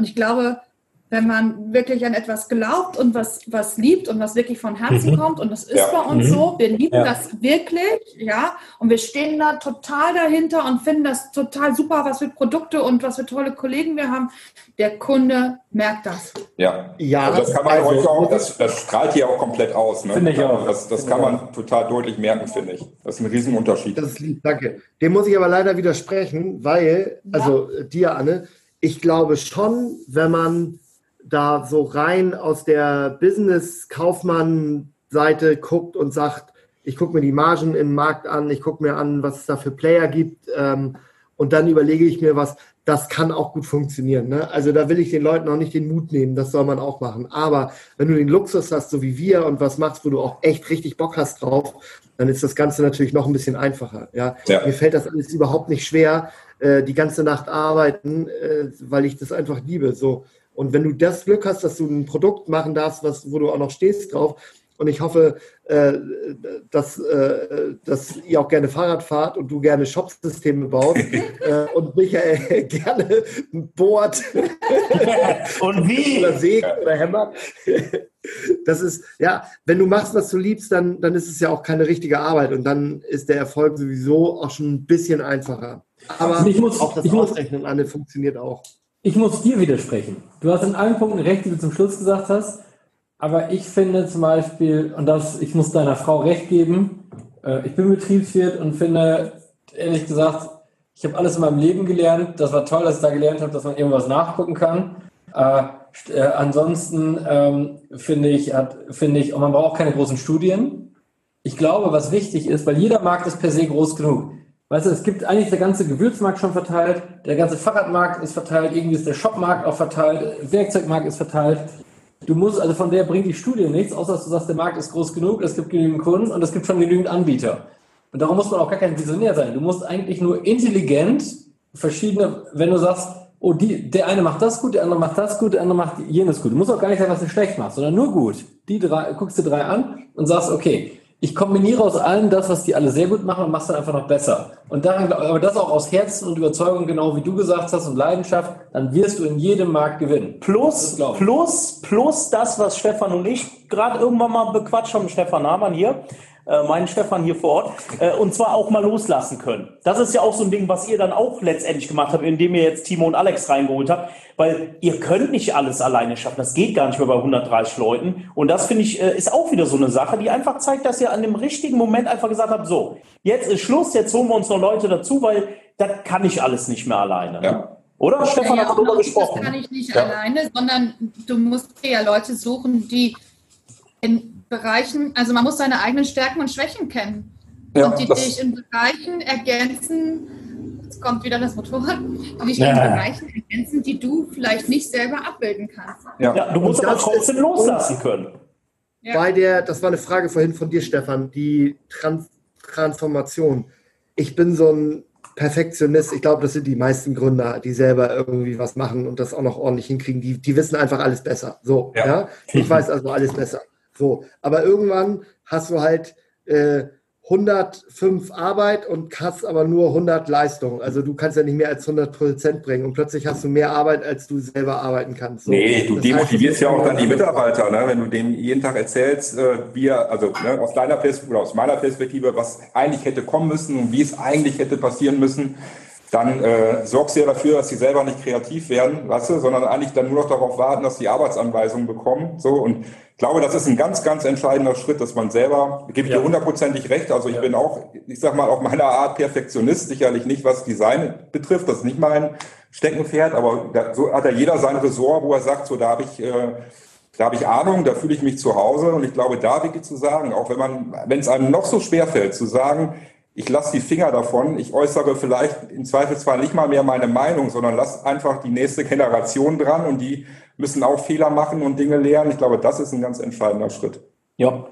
Und ich glaube, wenn man wirklich an etwas glaubt und was, was liebt und was wirklich von Herzen mhm. kommt. Und das ist ja. bei uns mhm. so. Wir lieben ja. das wirklich, ja. Und wir stehen da total dahinter und finden das total super, was für Produkte und was für tolle Kollegen wir haben. Der Kunde merkt das. Ja, ja also das kann man also, auch, das, das strahlt hier auch komplett aus. Ne? Finde ich auch. Das, das kann man total deutlich merken, finde ich. Das ist ein Riesenunterschied. Das ist lieb, danke. Dem muss ich aber leider widersprechen, weil, also dir, Anne, ich glaube schon, wenn man da so rein aus der Business-Kaufmann-Seite guckt und sagt, ich gucke mir die Margen im Markt an, ich gucke mir an, was es da für Player gibt ähm, und dann überlege ich mir was, das kann auch gut funktionieren. Ne? Also da will ich den Leuten auch nicht den Mut nehmen, das soll man auch machen. Aber wenn du den Luxus hast, so wie wir, und was machst, wo du auch echt richtig Bock hast drauf, dann ist das Ganze natürlich noch ein bisschen einfacher. Ja? ja. Mir fällt das alles überhaupt nicht schwer, äh, die ganze Nacht arbeiten, äh, weil ich das einfach liebe. So. Und wenn du das Glück hast, dass du ein Produkt machen darfst, was, wo du auch noch stehst drauf, und ich hoffe, äh, dass, äh, dass ihr auch gerne Fahrrad fahrt und du gerne Shopsysteme baust äh, und Michael gerne bohrt und wie oder sägt oder hämmert. Das ist, ja, wenn du machst, was du liebst, dann, dann ist es ja auch keine richtige Arbeit und dann ist der Erfolg sowieso auch schon ein bisschen einfacher. Aber ich muss, auch das Ausrechnen, Anne, funktioniert auch. Ich muss dir widersprechen. Du hast in allen Punkten recht, die du zum Schluss gesagt hast. Aber ich finde zum Beispiel, und das, ich muss deiner Frau recht geben, äh, ich bin Betriebswirt und finde, ehrlich gesagt, ich habe alles in meinem Leben gelernt. Das war toll, dass ich da gelernt habe, dass man irgendwas nachgucken kann. Äh, äh, ansonsten ähm, finde ich, hat, finde ich, und man braucht keine großen Studien. Ich glaube, was wichtig ist, weil jeder Markt ist per se groß genug. Weißt du, es gibt eigentlich der ganze Gewürzmarkt schon verteilt, der ganze Fahrradmarkt ist verteilt, irgendwie ist der Shopmarkt auch verteilt, Werkzeugmarkt ist verteilt. Du musst, also von der bringt die Studie nichts, außer dass du sagst, der Markt ist groß genug, es gibt genügend Kunden und es gibt schon genügend Anbieter. Und darum muss man auch gar kein Visionär sein. Du musst eigentlich nur intelligent verschiedene, wenn du sagst, oh, die, der eine macht das gut, der andere macht das gut, der andere macht jenes gut. Du musst auch gar nicht sagen, was du schlecht machst, sondern nur gut. Die drei, guckst du drei an und sagst, okay, ich kombiniere aus allem das, was die alle sehr gut machen und mache es dann einfach noch besser. Und daran, aber das auch aus Herzen und Überzeugung, genau wie du gesagt hast, und Leidenschaft, dann wirst du in jedem Markt gewinnen. Plus, plus, plus das, was Stefan und ich gerade irgendwann mal bequatscht haben, Stefan Hamann hier, äh, meinen Stefan hier vor Ort, äh, und zwar auch mal loslassen können. Das ist ja auch so ein Ding, was ihr dann auch letztendlich gemacht habt, indem ihr jetzt Timo und Alex reingeholt habt, weil ihr könnt nicht alles alleine schaffen. Das geht gar nicht mehr bei 130 Leuten. Und das finde ich, äh, ist auch wieder so eine Sache, die einfach zeigt, dass ihr an dem richtigen Moment einfach gesagt habt, so, jetzt ist Schluss, jetzt holen wir uns noch Leute dazu, weil das kann ich alles nicht mehr alleine. Ja. Oder? Stefan ja, hat darüber gesprochen. Das kann ich nicht ja. alleine, sondern du musst dir ja Leute suchen, die in Bereichen, also man muss seine eigenen Stärken und Schwächen kennen. Ja, und die dich in Bereichen ergänzen, jetzt kommt wieder das Motorrad, die dich ja. in Bereichen ergänzen, die du vielleicht nicht selber abbilden kannst. Ja, ja du musst aber trotzdem loslassen können. Ja. Bei der, das war eine Frage vorhin von dir, Stefan, die Trans Transformation. Ich bin so ein Perfektionist. Ich glaube, das sind die meisten Gründer, die selber irgendwie was machen und das auch noch ordentlich hinkriegen. Die, die wissen einfach alles besser. So, ja. ja? Ich weiß also alles besser. So, aber irgendwann hast du halt äh, 105 Arbeit und hast aber nur 100 Leistung. Also du kannst ja nicht mehr als 100 Prozent bringen und plötzlich hast du mehr Arbeit, als du selber arbeiten kannst. So. Nee, du das demotivierst heißt, ja auch dann die Mitarbeiter, ne? wenn du denen jeden Tag erzählst, äh, wie also ne, aus deiner Perspektive oder aus meiner Perspektive, was eigentlich hätte kommen müssen und wie es eigentlich hätte passieren müssen dann äh, sorgst du ja dafür, dass sie selber nicht kreativ werden, weißt du, sondern eigentlich dann nur noch darauf warten, dass sie Arbeitsanweisungen bekommen. So und ich glaube, das ist ein ganz, ganz entscheidender Schritt, dass man selber, gebe ich ja. dir hundertprozentig recht. Also ich ja. bin auch, ich sag mal, auf meiner Art Perfektionist, sicherlich nicht, was Design betrifft. Das ist nicht mein Steckenpferd, aber da, so hat ja jeder sein Ressort, wo er sagt, so da habe ich äh, da habe ich Ahnung, da fühle ich mich zu Hause und ich glaube, da wirklich zu sagen, auch wenn man, wenn es einem noch so schwer fällt, zu sagen, ich lasse die Finger davon. Ich äußere vielleicht im Zweifelsfall nicht mal mehr meine Meinung, sondern lasse einfach die nächste Generation dran und die müssen auch Fehler machen und Dinge lernen. Ich glaube, das ist ein ganz entscheidender Schritt. Ja.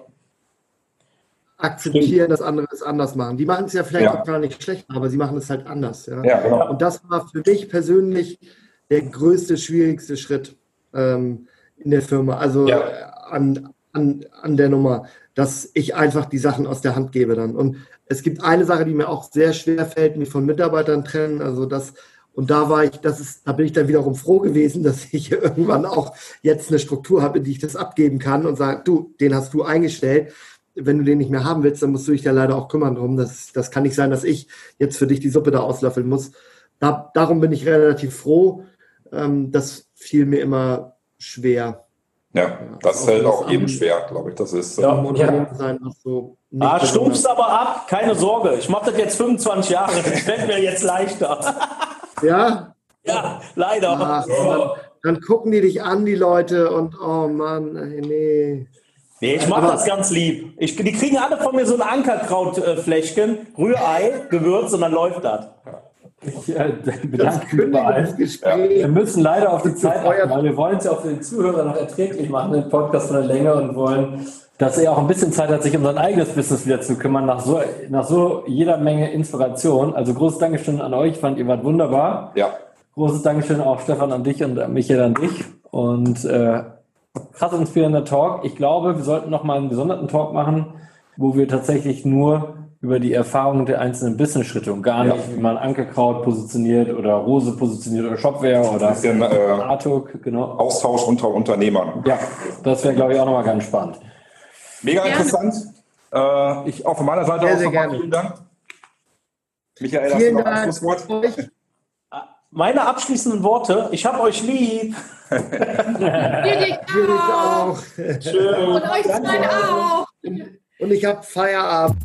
Akzeptieren, dass andere es anders machen. Die machen es ja vielleicht ja. auch gar nicht schlecht, aber sie machen es halt anders. Ja? ja genau. Und das war für mich persönlich der größte, schwierigste Schritt ähm, in der Firma. Also ja. an, an, an der Nummer, dass ich einfach die Sachen aus der Hand gebe dann. Und es gibt eine Sache, die mir auch sehr schwer fällt, mich von Mitarbeitern trennen. Also das, und da war ich, das ist, da bin ich dann wiederum froh gewesen, dass ich irgendwann auch jetzt eine Struktur habe, die ich das abgeben kann und sage, du, den hast du eingestellt. Wenn du den nicht mehr haben willst, dann musst du dich da leider auch kümmern drum. Das, das kann nicht sein, dass ich jetzt für dich die Suppe da auslöffeln muss. Da, darum bin ich relativ froh. Ähm, das fiel mir immer schwer. Ja, das fällt auch eben schwer, glaube ich. Das ist ja, ähm, ja. sein, was so Ah, stumpfst aber ab, keine Sorge. Ich mache das jetzt 25 Jahre. Das fällt mir jetzt leichter. Ja? Ja, leider. Ach, dann, dann, gucken die dich an, die Leute, und oh Mann, nee. Nee, ich mache das ganz lieb. Ich, die kriegen alle von mir so ein Ankerkrautfläschchen, Rührei, Gewürz und dann läuft das. Ich äh, bedanke mich bei allen. Wir müssen leider auf die Zeit achten, weil wir wollen es ja auch für den Zuhörer noch erträglich machen, den Podcast von der Länge und wollen, dass er auch ein bisschen Zeit hat, sich um sein eigenes Business wieder zu kümmern, nach so, nach so jeder Menge Inspiration. Also großes Dankeschön an euch, fand ihr wart wunderbar. Ja. Großes Dankeschön auch Stefan an dich und Michael an dich. Und äh, krass inspirierender Talk. Ich glaube, wir sollten noch mal einen gesonderten Talk machen, wo wir tatsächlich nur über die Erfahrung der einzelnen Business-Schritte und gar ja. nicht, wie man Ankerkraut positioniert oder Rose positioniert oder Shopware oder bisschen, äh, Artuk, genau. Austausch unter Unternehmern. Ja, das wäre, glaube ich, auch nochmal ganz spannend. Mega gerne. interessant. Äh, ich auch von meiner Seite sehr, aus nochmal vielen Dank. Michael, hast du noch ein Schlusswort? Meine abschließenden Worte, ich habe euch lieb. Wir auch. Schön. Und euch zwei auch und ich habe Feierabend.